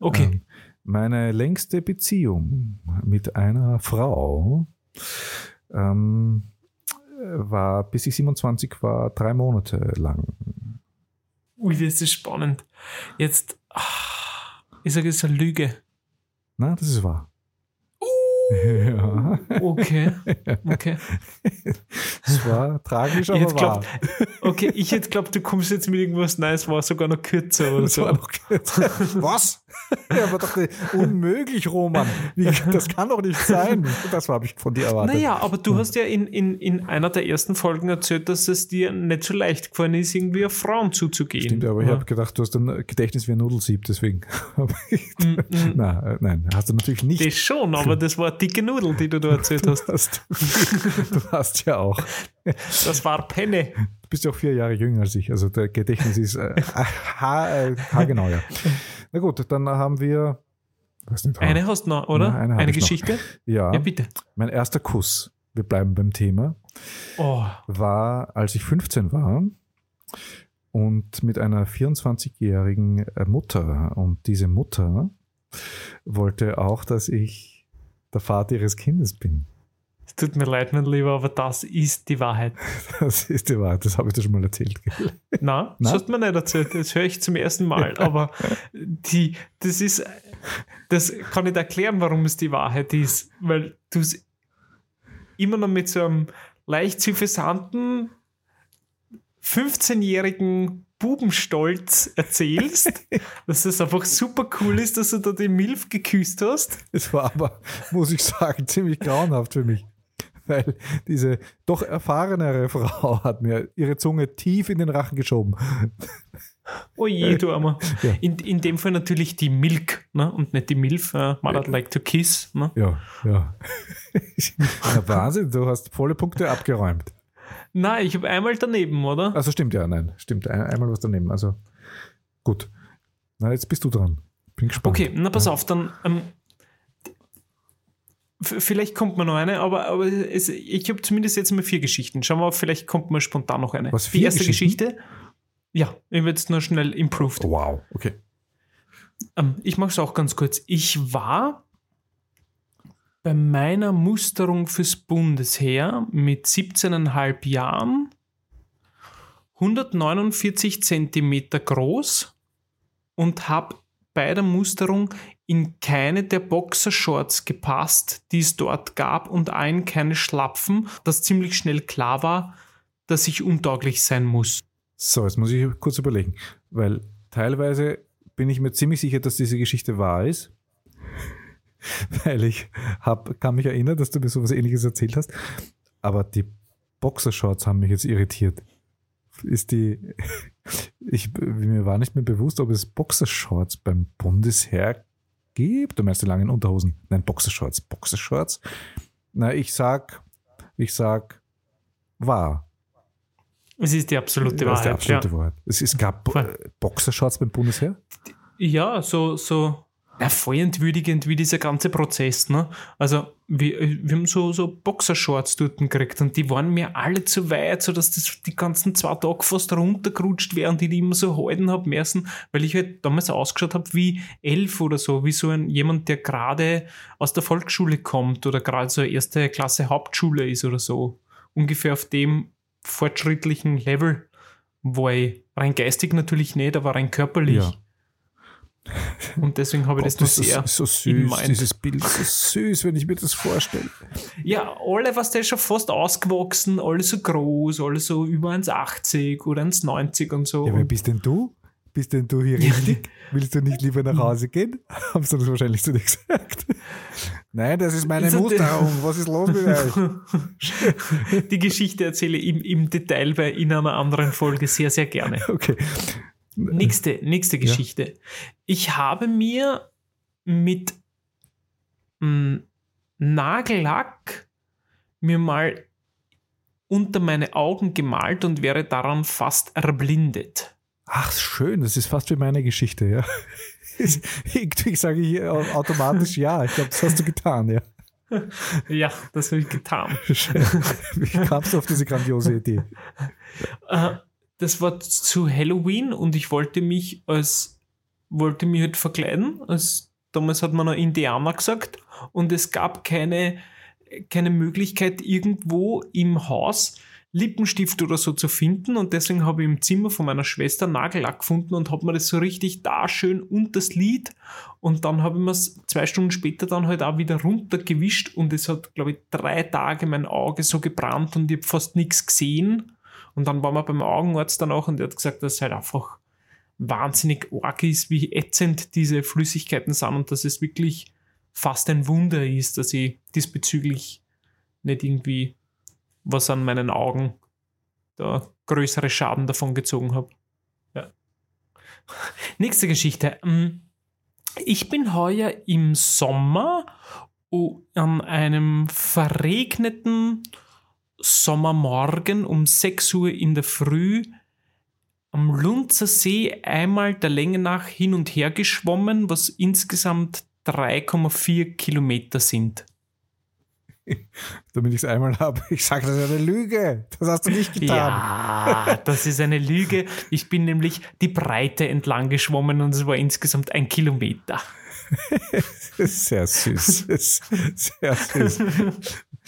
[SPEAKER 2] Okay.
[SPEAKER 1] Ähm, meine längste Beziehung mit einer Frau ähm, war, bis ich 27 war, drei Monate lang.
[SPEAKER 2] Ui, das ist spannend. Jetzt, ah, ich sage, es ist eine Lüge.
[SPEAKER 1] Na, das ist wahr.
[SPEAKER 2] Uh.
[SPEAKER 1] Ja,
[SPEAKER 2] Okay, okay.
[SPEAKER 1] es war tragisch,
[SPEAKER 2] Ich
[SPEAKER 1] aber
[SPEAKER 2] hätte
[SPEAKER 1] wahr.
[SPEAKER 2] glaubt, okay, ich hätte glaubt, du kommst jetzt mit irgendwas Neues, war sogar noch kürzer oder
[SPEAKER 1] Das
[SPEAKER 2] so.
[SPEAKER 1] war noch Was? Ja, aber doch unmöglich, Roman. Das kann doch nicht sein. Das habe ich von dir erwartet.
[SPEAKER 2] Naja, aber du hast ja in, in, in einer der ersten Folgen erzählt, dass es dir nicht so leicht gefallen ist, irgendwie auf Frauen zuzugehen.
[SPEAKER 1] Stimmt, aber ich
[SPEAKER 2] Ja.
[SPEAKER 1] habe gedacht, du hast ein Gedächtnis wie ein Nudelsieb, deswegen. Ich-
[SPEAKER 2] Mm, mm.
[SPEAKER 1] Na, äh, nein, hast du natürlich nicht.
[SPEAKER 2] Das schon, aber das war dicke Nudel, die du da erzählt
[SPEAKER 1] Du
[SPEAKER 2] hast.
[SPEAKER 1] hast, du hast ja auch.
[SPEAKER 2] Das war Penne.
[SPEAKER 1] Du bist ja auch vier Jahre jünger als ich. Also der Gedächtnis ist äh, ha, äh, haargenau, ja. Na gut, dann haben wir. Nicht,
[SPEAKER 2] Eine hast du noch, oder?
[SPEAKER 1] Ja, eine
[SPEAKER 2] eine
[SPEAKER 1] ich noch.
[SPEAKER 2] Geschichte?
[SPEAKER 1] ja,
[SPEAKER 2] Ja, bitte.
[SPEAKER 1] mein erster Kuss, wir bleiben beim Thema,
[SPEAKER 2] Oh,
[SPEAKER 1] war, als ich 15 war und mit einer 24-jährigen äh, Mutter. Und diese Mutter wollte auch, dass ich der Vater ihres Kindes bin.
[SPEAKER 2] Es tut mir leid, mein Lieber, aber das ist die Wahrheit.
[SPEAKER 1] Das ist die Wahrheit, das habe ich dir schon mal erzählt. Gell?
[SPEAKER 2] Na,
[SPEAKER 1] Na?
[SPEAKER 2] das hast du mir nicht erzählt. Das höre ich zum ersten Mal. Aber die, das ist, das kann nicht erklären, warum es die Wahrheit ist, weil du es immer noch mit so einem leicht suffisanten 15-jährigen Bubenstolz erzählst, dass es einfach super cool ist, dass du da die Milf geküsst hast.
[SPEAKER 1] Es war aber, muss ich sagen, ziemlich grauenhaft für mich. Weil diese doch erfahrenere Frau hat mir ihre Zunge tief in den Rachen geschoben.
[SPEAKER 2] Oh je, du Armer.
[SPEAKER 1] Ja.
[SPEAKER 2] In, in dem Fall natürlich die Milk ne? und nicht die Milf. Äh, Mother like to kiss. Ne?
[SPEAKER 1] Ja, ja. ja. Wahnsinn, du hast volle Punkte abgeräumt.
[SPEAKER 2] Nein, ich habe einmal daneben, oder?
[SPEAKER 1] Also stimmt ja, nein, stimmt. Ein, einmal was daneben. Also gut. Na, jetzt bist du dran. Bin gespannt.
[SPEAKER 2] Okay, na pass auf, dann. Ähm, vielleicht kommt mir noch eine, aber, aber es, ich habe zumindest jetzt mal vier Geschichten. Schauen wir mal, vielleicht kommt mir spontan noch eine.
[SPEAKER 1] Was,
[SPEAKER 2] Die erste? Geschichte. Ja, ich werde jetzt nur schnell improved.
[SPEAKER 1] Wow, okay.
[SPEAKER 2] Ähm, ich mache es auch ganz kurz. Ich war bei meiner Musterung fürs Bundesheer mit 17,5 Jahren 149 Zentimeter groß und habe bei der Musterung in keine der Boxershorts gepasst, die es dort gab und auch in keine Schlapfen, dass ziemlich schnell klar war, dass ich untauglich sein muss.
[SPEAKER 1] So, jetzt muss ich kurz überlegen, weil teilweise bin ich mir ziemlich sicher, dass diese Geschichte wahr ist. Weil ich hab, kann mich erinnern, dass du mir sowas ähnliches erzählt hast. Aber die Boxershorts haben mich jetzt irritiert. Ist die. Ich, mir war nicht mehr bewusst, ob es Boxershorts beim Bundesheer gibt. Du meinst die langen Unterhosen? Nein, Boxershorts. Boxershorts? Na, ich sag, ich sag, wahr.
[SPEAKER 2] Es ist die absolute
[SPEAKER 1] Das ist die
[SPEAKER 2] Wahrheit.
[SPEAKER 1] absolute Wahrheit. Es, es gab
[SPEAKER 2] Voll.
[SPEAKER 1] äh, Boxershorts beim Bundesheer?
[SPEAKER 2] Ja, ja so, so Voll entwürdigend, wie dieser ganze Prozess, ne? Also, wir, wir haben so, so Boxershorts dort gekriegt und die waren mir alle zu weit, sodass das die ganzen zwei Tage fast runtergerutscht wären, die ich immer so halten habe müssen, weil ich halt damals ausgeschaut habe wie elf oder so, wie so ein jemand, der gerade aus der Volksschule kommt oder gerade so erste Klasse Hauptschule ist oder so. Ungefähr auf dem fortschrittlichen Level war ich rein geistig natürlich nicht, aber rein körperlich.
[SPEAKER 1] Ja.
[SPEAKER 2] Und deswegen habe ich
[SPEAKER 1] Gott,
[SPEAKER 2] das
[SPEAKER 1] das
[SPEAKER 2] sehr
[SPEAKER 1] ist so süß, dieses Bild ist so süß, wenn ich mir das vorstelle.
[SPEAKER 2] Ja, alle, was der schon fast ausgewachsen, alle so groß, alle so über 1,80 oder 1,90 und so.
[SPEAKER 1] Ja, wer bist denn du? Bist denn du hier richtig? Willst du nicht lieber nach Hause gehen? Haben sie das wahrscheinlich zu dir gesagt. Nein, das ist meine
[SPEAKER 2] das
[SPEAKER 1] Musterung. Was ist los mit euch?
[SPEAKER 2] die Geschichte erzähle ich im, im Detail bei in einer anderen Folge sehr, sehr gerne.
[SPEAKER 1] Okay.
[SPEAKER 2] Nächste, nächste Geschichte. Ich habe mir mit mm, Nagellack mir mal unter meine Augen gemalt und wäre daran fast erblindet.
[SPEAKER 1] Ach, schön. Das ist fast wie meine Geschichte, ja. Irgendwie sage ich automatisch ja. Ich glaube, das hast du getan, ja.
[SPEAKER 2] Ja, das habe ich getan.
[SPEAKER 1] Wie kamst du auf diese grandiose Idee?
[SPEAKER 2] Das war zu Halloween und ich wollte mich als wollte mich halt verkleiden. Als, damals hat man noch Indianer gesagt und es gab keine, keine Möglichkeit irgendwo im Haus Lippenstift oder so zu finden. Und deswegen habe ich im Zimmer von meiner Schwester Nagellack gefunden und habe mir das so richtig da schön unter das Lid und dann habe ich mir es zwei Stunden später dann halt auch wieder runtergewischt und es hat, glaube ich, drei Tage mein Auge so gebrannt und ich habe fast nichts gesehen und dann waren wir beim Augenarzt danach und der hat gesagt, dass es halt einfach wahnsinnig arg ist, wie ätzend diese Flüssigkeiten sind und dass es wirklich fast ein Wunder ist, dass ich diesbezüglich nicht irgendwie was an meinen Augen da größere Schaden davon gezogen habe. Ja. Nächste Geschichte. Ähm, Ich bin heuer im Sommer oh, an einem verregneten Sommermorgen um 6 Uhr in der Früh am Lunzer See einmal der Länge nach hin und her geschwommen, was insgesamt 3,4 Kilometer sind.
[SPEAKER 1] Damit ich es einmal habe. Ich sage, das ist eine Lüge. Das hast du nicht getan.
[SPEAKER 2] Ja, das ist eine Lüge. Ich bin nämlich die Breite entlang geschwommen und es war insgesamt ein Kilometer.
[SPEAKER 1] Sehr süß. Sehr süß.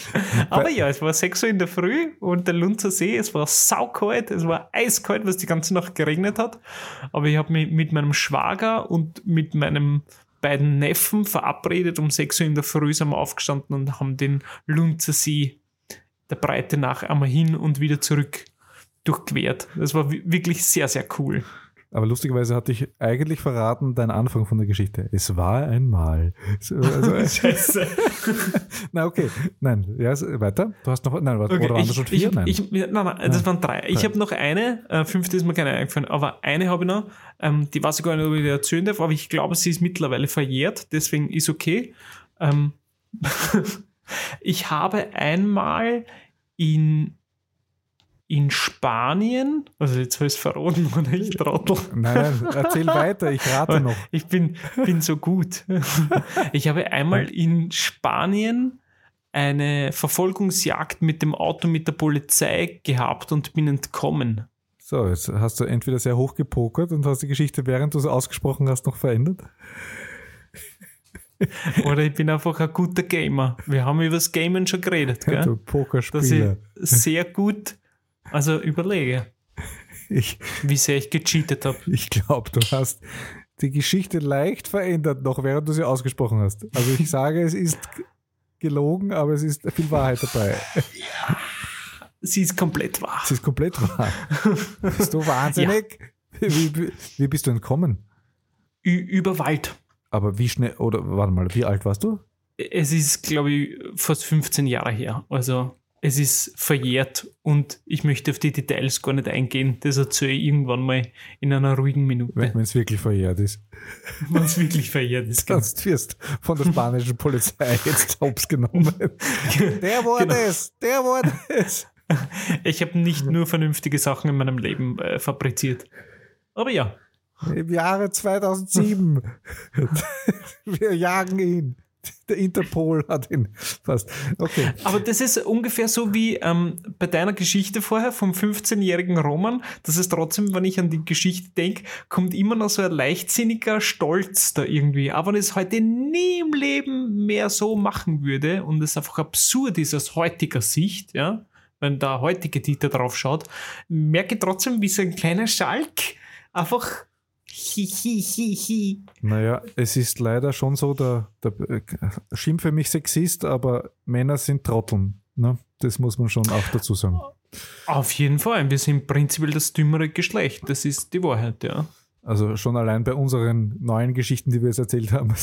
[SPEAKER 2] Aber ja, es war 6 Uhr in der Früh und der Lunzer See, es war saukalt, es war eiskalt, was die ganze Nacht geregnet hat. Aber ich habe mich mit meinem Schwager und mit meinem beiden Neffen verabredet. Um 6 Uhr in der Früh sind wir aufgestanden und haben den Lunzer See der Breite nach einmal hin und wieder zurück durchquert. Das war wi- wirklich sehr, sehr cool.
[SPEAKER 1] Aber lustigerweise hatte ich eigentlich verraten, dein Anfang von der Geschichte. Es war einmal. So, Also,
[SPEAKER 2] Scheiße.
[SPEAKER 1] na, okay. Nein, ja, weiter. Du hast noch, nein, warte,
[SPEAKER 2] Okay,
[SPEAKER 1] oder waren
[SPEAKER 2] ich,
[SPEAKER 1] das schon
[SPEAKER 2] ich,
[SPEAKER 1] vier? Nein.
[SPEAKER 2] Ich, nein, nein, das waren drei. Ich habe noch eine, äh, fünfte ist mir keine eingefallen, aber eine habe ich noch, ähm, die weiß ich gar nicht, ob ich die erzählen darf, aber ich glaube, sie ist mittlerweile verjährt, deswegen ist okay. Ähm, ich habe einmal in, in Spanien, also jetzt ich es verraten, oder ich Trottel.
[SPEAKER 1] nein, nein, erzähl weiter, ich rate noch.
[SPEAKER 2] Ich bin, bin so gut. Ich habe einmal in Spanien eine Verfolgungsjagd mit dem Auto mit der Polizei gehabt und bin entkommen.
[SPEAKER 1] So, jetzt hast du entweder sehr hoch gepokert und hast die Geschichte, während du es ausgesprochen hast, noch verändert.
[SPEAKER 2] Oder ich bin einfach ein guter Gamer. Wir haben über das Gamen schon geredet,
[SPEAKER 1] Du
[SPEAKER 2] gell? dass ich
[SPEAKER 1] Pokerspieler.
[SPEAKER 2] sehr gut, also überlege,
[SPEAKER 1] Ich,
[SPEAKER 2] wie sehr ich gecheatet habe.
[SPEAKER 1] ich glaube, du hast die Geschichte leicht verändert, noch während du sie ausgesprochen hast. Also ich sage, es ist gelogen, aber es ist viel Wahrheit dabei.
[SPEAKER 2] Sie ist komplett wahr.
[SPEAKER 1] Es ist komplett wahr. Bist du wahnsinnig? Wie, wie, wie bist du entkommen?
[SPEAKER 2] Ü über Wald.
[SPEAKER 1] Aber wie schnell, oder warte mal, wie alt warst du?
[SPEAKER 2] Es ist, glaube ich, fast 15 Jahre her. Also es ist verjährt und ich möchte auf die Details gar nicht eingehen. Das erzähle ich irgendwann mal in einer ruhigen Minute,
[SPEAKER 1] Wenn es wirklich verjährt ist.
[SPEAKER 2] wenn es wirklich verjährt ist. genau.
[SPEAKER 1] Sonst wirst von der spanischen Polizei jetzt hops genommen. Der war
[SPEAKER 2] Genau.
[SPEAKER 1] das, der war das.
[SPEAKER 2] Ich habe nicht nur vernünftige Sachen in meinem Leben äh, fabriziert. Aber ja,
[SPEAKER 1] Im Jahre 2007. Wir jagen ihn. Der Interpol hat ihn fast. Okay.
[SPEAKER 2] Aber das ist ungefähr so wie ähm, bei deiner Geschichte vorher vom 15-jährigen Roman. Das ist trotzdem, wenn ich an die Geschichte denke, kommt immer noch so ein leichtsinniger Stolz da irgendwie. Aber wenn ich es heute nie im Leben mehr so machen würde und es einfach absurd ist aus heutiger Sicht, ja, wenn der heutige Dieter drauf schaut, merke ich trotzdem, wie so ein kleiner Schalk einfach Hihihihi.
[SPEAKER 1] Naja, es ist leider schon so, der, der schimpfe mich Sexist, aber Männer sind Trotteln. Ne? Das muss man schon auch dazu sagen.
[SPEAKER 2] Auf jeden Fall. Wir sind prinzipiell das dümmere Geschlecht. Das ist die Wahrheit, ja.
[SPEAKER 1] Also schon allein bei unseren neuen Geschichten, die wir jetzt erzählt haben.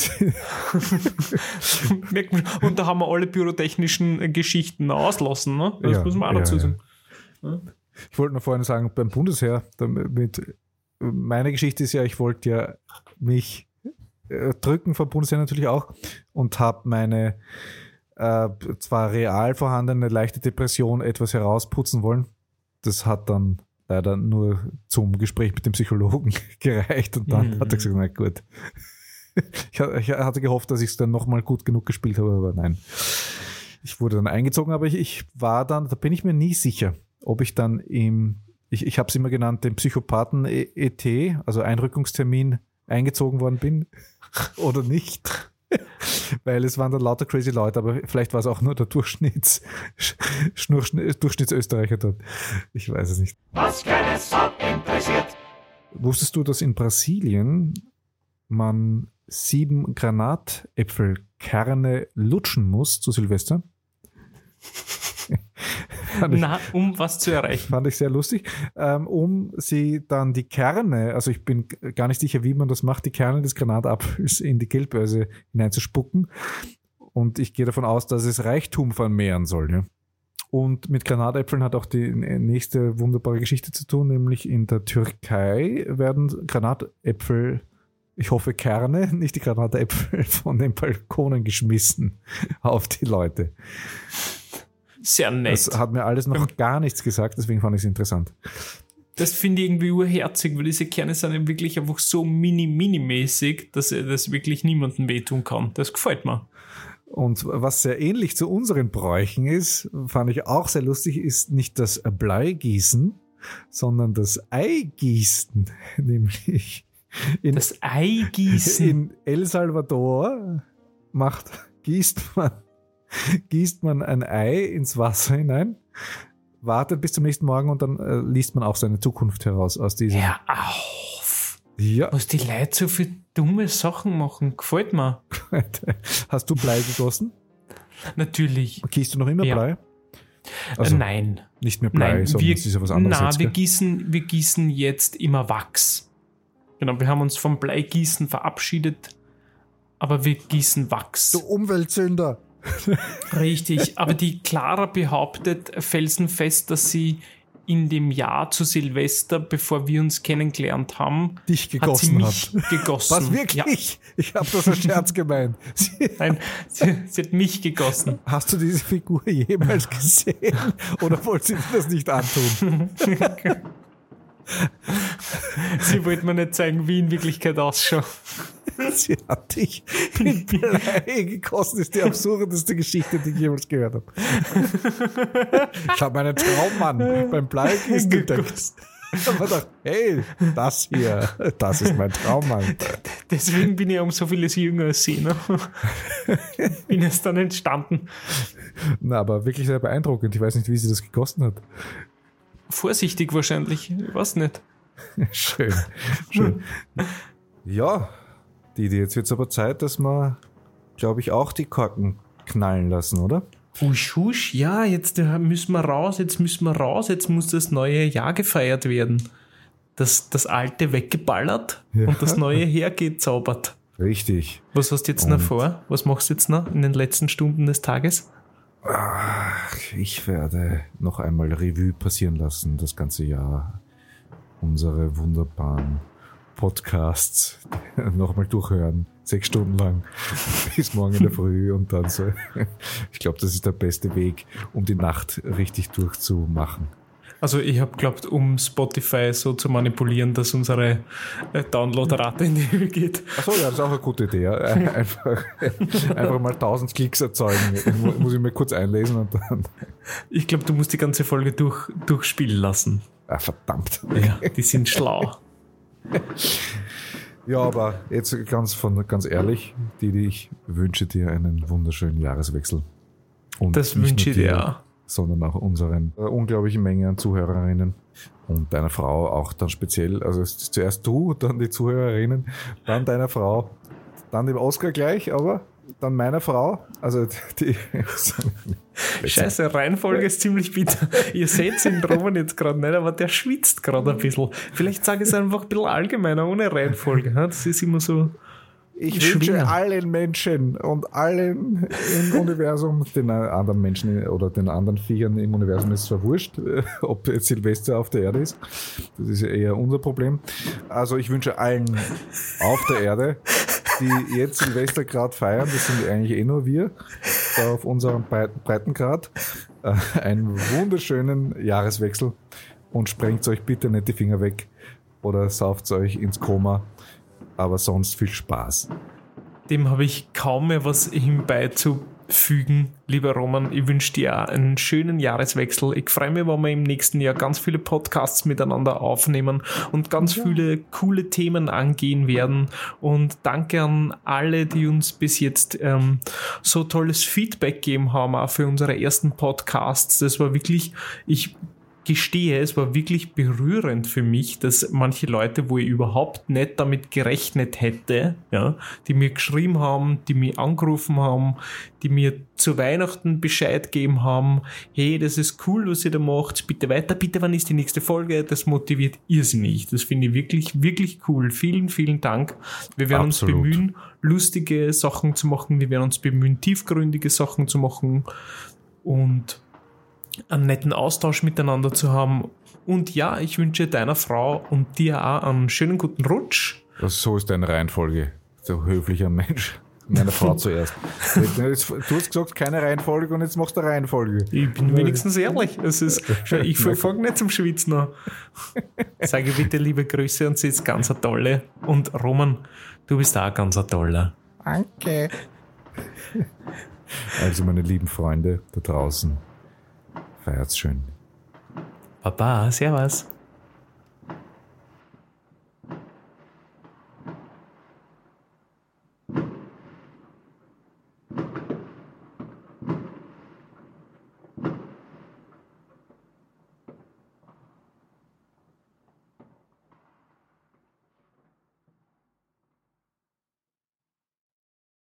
[SPEAKER 2] Und da haben wir alle pyrotechnischen Geschichten auslassen, ne? Das
[SPEAKER 1] Ja,
[SPEAKER 2] muss man auch
[SPEAKER 1] ja,
[SPEAKER 2] dazu
[SPEAKER 1] ja.
[SPEAKER 2] sagen.
[SPEAKER 1] Ich wollte noch vorhin sagen, beim Bundesheer, damit, meine Geschichte ist ja, ich wollte ja mich äh, drücken vom Bundesheer natürlich auch und habe meine äh, zwar real vorhandene leichte Depression etwas herausputzen wollen. Das hat dann leider nur zum Gespräch mit dem Psychologen gereicht und dann
[SPEAKER 2] Mhm.
[SPEAKER 1] hat er gesagt, na gut. Ich, ich hatte gehofft, dass ich es dann nochmal gut genug gespielt habe, aber nein. Ich wurde dann eingezogen, aber ich, ich war dann, da bin ich mir nie sicher, ob ich dann im, ich, ich habe es immer genannt, den Psychopathen-ET, also Einrückungstermin, eingezogen worden bin oder nicht. Weil es waren dann lauter crazy Leute, aber vielleicht war es auch nur der Durchschnitts, Durchschnittsösterreicher dort. Ich weiß es nicht.
[SPEAKER 4] Was keine Sau interessiert.
[SPEAKER 1] Wusstest du, dass in Brasilien man sieben Granatäpfelkerne lutschen muss zu Silvester?
[SPEAKER 2] Na, um was zu erreichen.
[SPEAKER 1] fand ich sehr lustig. Ähm, um sie dann die Kerne, also ich bin gar nicht sicher, wie man das macht, die Kerne des Granatapfels in die Geldbörse hineinzuspucken. Und ich gehe davon aus, dass es Reichtum vermehren soll. Ja? Und mit Granatäpfeln hat auch die nächste wunderbare Geschichte zu tun, nämlich in der Türkei werden Granatäpfel, ich hoffe Kerne, nicht die Granatäpfel von den Balkonen geschmissen auf die Leute.
[SPEAKER 2] Sehr nett.
[SPEAKER 1] Das hat mir alles noch gar nichts gesagt, deswegen fand ich es interessant.
[SPEAKER 2] Das finde ich irgendwie urherzig, weil diese Kerne sind ja wirklich einfach so mini-mini-mäßig, dass das wirklich niemandem wehtun kann. Das gefällt mir.
[SPEAKER 1] Und was sehr ähnlich zu unseren Bräuchen ist, fand ich auch sehr lustig, ist nicht das Bleigießen, sondern das Eigießen. Nämlich in,
[SPEAKER 2] Das Eigießen.
[SPEAKER 1] in El Salvador macht, gießt man, gießt man ein Ei ins Wasser hinein, wartet bis zum nächsten Morgen und dann äh, liest man auch seine Zukunft heraus aus diesem.
[SPEAKER 2] Hör auf.
[SPEAKER 1] Ja.
[SPEAKER 2] Was die Leute so für dumme Sachen machen, gefällt mir.
[SPEAKER 1] Hast du Blei gegossen?
[SPEAKER 2] Natürlich.
[SPEAKER 1] Gießt du noch immer
[SPEAKER 2] Ja.
[SPEAKER 1] Blei? Also
[SPEAKER 2] äh, nein.
[SPEAKER 1] nicht mehr Blei,
[SPEAKER 2] Nein,
[SPEAKER 1] sondern
[SPEAKER 2] wir,
[SPEAKER 1] es ist ja was anderes.
[SPEAKER 2] na,
[SPEAKER 1] jetzt,
[SPEAKER 2] wir gießen, wir gießen jetzt immer Wachs. Genau, wir haben uns vom Bleigießen verabschiedet, aber wir gießen Wachs.
[SPEAKER 1] Du Umweltsünder!
[SPEAKER 2] Richtig, aber die Clara behauptet felsenfest, dass sie in dem Jahr zu Silvester, bevor wir uns kennengelernt haben,
[SPEAKER 1] Dich
[SPEAKER 2] hat sie
[SPEAKER 1] gegossen
[SPEAKER 2] mich
[SPEAKER 1] hat.
[SPEAKER 2] gegossen.
[SPEAKER 1] Was wirklich? Ich habe das als Scherz gemeint. Sie,
[SPEAKER 2] Ja, nein, sie, sie hat mich gegossen.
[SPEAKER 1] hast du diese Figur jemals gesehen? Oder wollte sie dir das nicht antun?
[SPEAKER 2] Sie wollte mir nicht zeigen, wie in Wirklichkeit ausschaut.
[SPEAKER 1] Sie hat dich mit Blei gegossen. Das ist die absurdeste Geschichte, die ich jemals gehört habe. Ich habe meinen Traummann beim Bleigießen entdeckt. Ich habe gedacht, hey, das hier, das ist mein Traummann.
[SPEAKER 2] Deswegen bin ich um so vieles jünger als sie. Ne? bin erst dann entstanden.
[SPEAKER 1] Na, aber wirklich sehr beeindruckend. Ich weiß nicht, wie sie das gegossen hat.
[SPEAKER 2] Vorsichtig wahrscheinlich, ich weiß nicht.
[SPEAKER 1] Schön, schön. Ja, Didi, jetzt wird es aber Zeit, dass wir, glaube ich, auch die Korken knallen lassen, oder?
[SPEAKER 2] Husch, husch, ja, jetzt äh, müssen wir raus, jetzt müssen wir raus, jetzt muss das neue Jahr gefeiert werden. Das, das alte weggeballert
[SPEAKER 1] Ja.
[SPEAKER 2] und das neue hergezaubert.
[SPEAKER 1] Richtig.
[SPEAKER 2] Was hast du jetzt noch vor? Was machst du jetzt noch in den letzten Stunden des Tages?
[SPEAKER 1] Ach, ich werde noch einmal Revue passieren lassen, das ganze Jahr. Unsere wunderbaren Podcasts nochmal durchhören. Sechs Stunden lang. Bis morgen in der Früh und dann so. Ich glaube, das ist der beste Weg, um die Nacht richtig durchzumachen.
[SPEAKER 2] Also ich habe glaubt, um Spotify so zu manipulieren, dass unsere äh, Downloadrate in die Höhe geht.
[SPEAKER 1] Achso, ja, das ist auch eine gute Idee. Ja. Einfach, einfach mal 1000 Klicks erzeugen. Mu- Muss ich mir kurz einlesen und dann.
[SPEAKER 2] Ich glaube, du musst die ganze Folge durch, durchspielen lassen.
[SPEAKER 1] Ah, verdammt.
[SPEAKER 2] Ja, die sind schlau.
[SPEAKER 1] Ja, aber jetzt ganz, von, ganz ehrlich, Didi, ich wünsche dir einen wunderschönen Jahreswechsel. Und
[SPEAKER 2] Das wünsche ich dir auch.
[SPEAKER 1] Sondern auch unseren äh, unglaublichen Menge an Zuhörerinnen und deiner Frau auch dann speziell. Also zuerst du, dann die Zuhörerinnen, dann deiner Frau, dann dem Oscar gleich, aber dann meiner Frau. Also die.
[SPEAKER 2] Scheiße, Reihenfolge ist ziemlich bitter. Ihr seht den Roman jetzt gerade nicht, aber der schwitzt gerade ein bisschen. Vielleicht sage ich es einfach ein bisschen allgemeiner, ohne Reihenfolge. ja? Das ist immer so.
[SPEAKER 1] Ich wünsche allen Menschen und allen im Universum, den anderen Menschen oder den anderen Viechern im Universum ist zwar wurscht, ob jetzt Silvester auf der Erde ist. Das ist ja eher unser Problem. Also ich wünsche allen auf der Erde, die jetzt Silvester gerade feiern, das sind eigentlich eh nur wir, da auf unserem Breit- Breitengrad, äh, einen wunderschönen Jahreswechsel und sprengt euch bitte nicht die Finger weg oder sauft euch ins Koma. Aber sonst viel Spaß.
[SPEAKER 2] Dem habe ich kaum mehr was hinbeizufügen, lieber Roman. Ich wünsche dir auch einen schönen Jahreswechsel. Ich freue mich, wenn wir im nächsten Jahr ganz viele Podcasts miteinander aufnehmen und ganz viele coole Themen angehen werden. Und danke an alle, die uns bis jetzt ähm, so tolles Feedback gegeben haben, auch für unsere ersten Podcasts. Das war wirklich, ich gestehe, es war wirklich berührend für mich, dass manche Leute, wo ich überhaupt nicht damit gerechnet hätte, ja, die mir geschrieben haben, die mich angerufen haben, die mir zu Weihnachten Bescheid gegeben haben, hey, das ist cool, was ihr da macht, bitte weiter, bitte, wann ist die nächste Folge? Das motiviert irrsinnig. Das finde ich wirklich, wirklich cool. Vielen, vielen Dank. Wir werden
[SPEAKER 1] Absolut.
[SPEAKER 2] uns bemühen, lustige Sachen zu machen. Wir werden uns bemühen, tiefgründige Sachen zu machen und einen netten Austausch miteinander zu haben. Und ja, ich wünsche deiner Frau und dir auch einen schönen guten Rutsch.
[SPEAKER 1] Das, so ist deine Reihenfolge. So höflicher Mensch. Meine Frau zuerst. Jetzt- Du hast gesagt, keine Reihenfolge und jetzt machst du eine Reihenfolge.
[SPEAKER 2] Ich bin wenigstens ehrlich. Es ist, ich fange nicht zum Schwitzen an. Sage bitte liebe Grüße und sie ist ganz eine tolle. Und Roman, du bist auch ganz ein toller.
[SPEAKER 1] Danke. Also meine lieben Freunde da draußen, feiert's schön.
[SPEAKER 2] Baba, servus.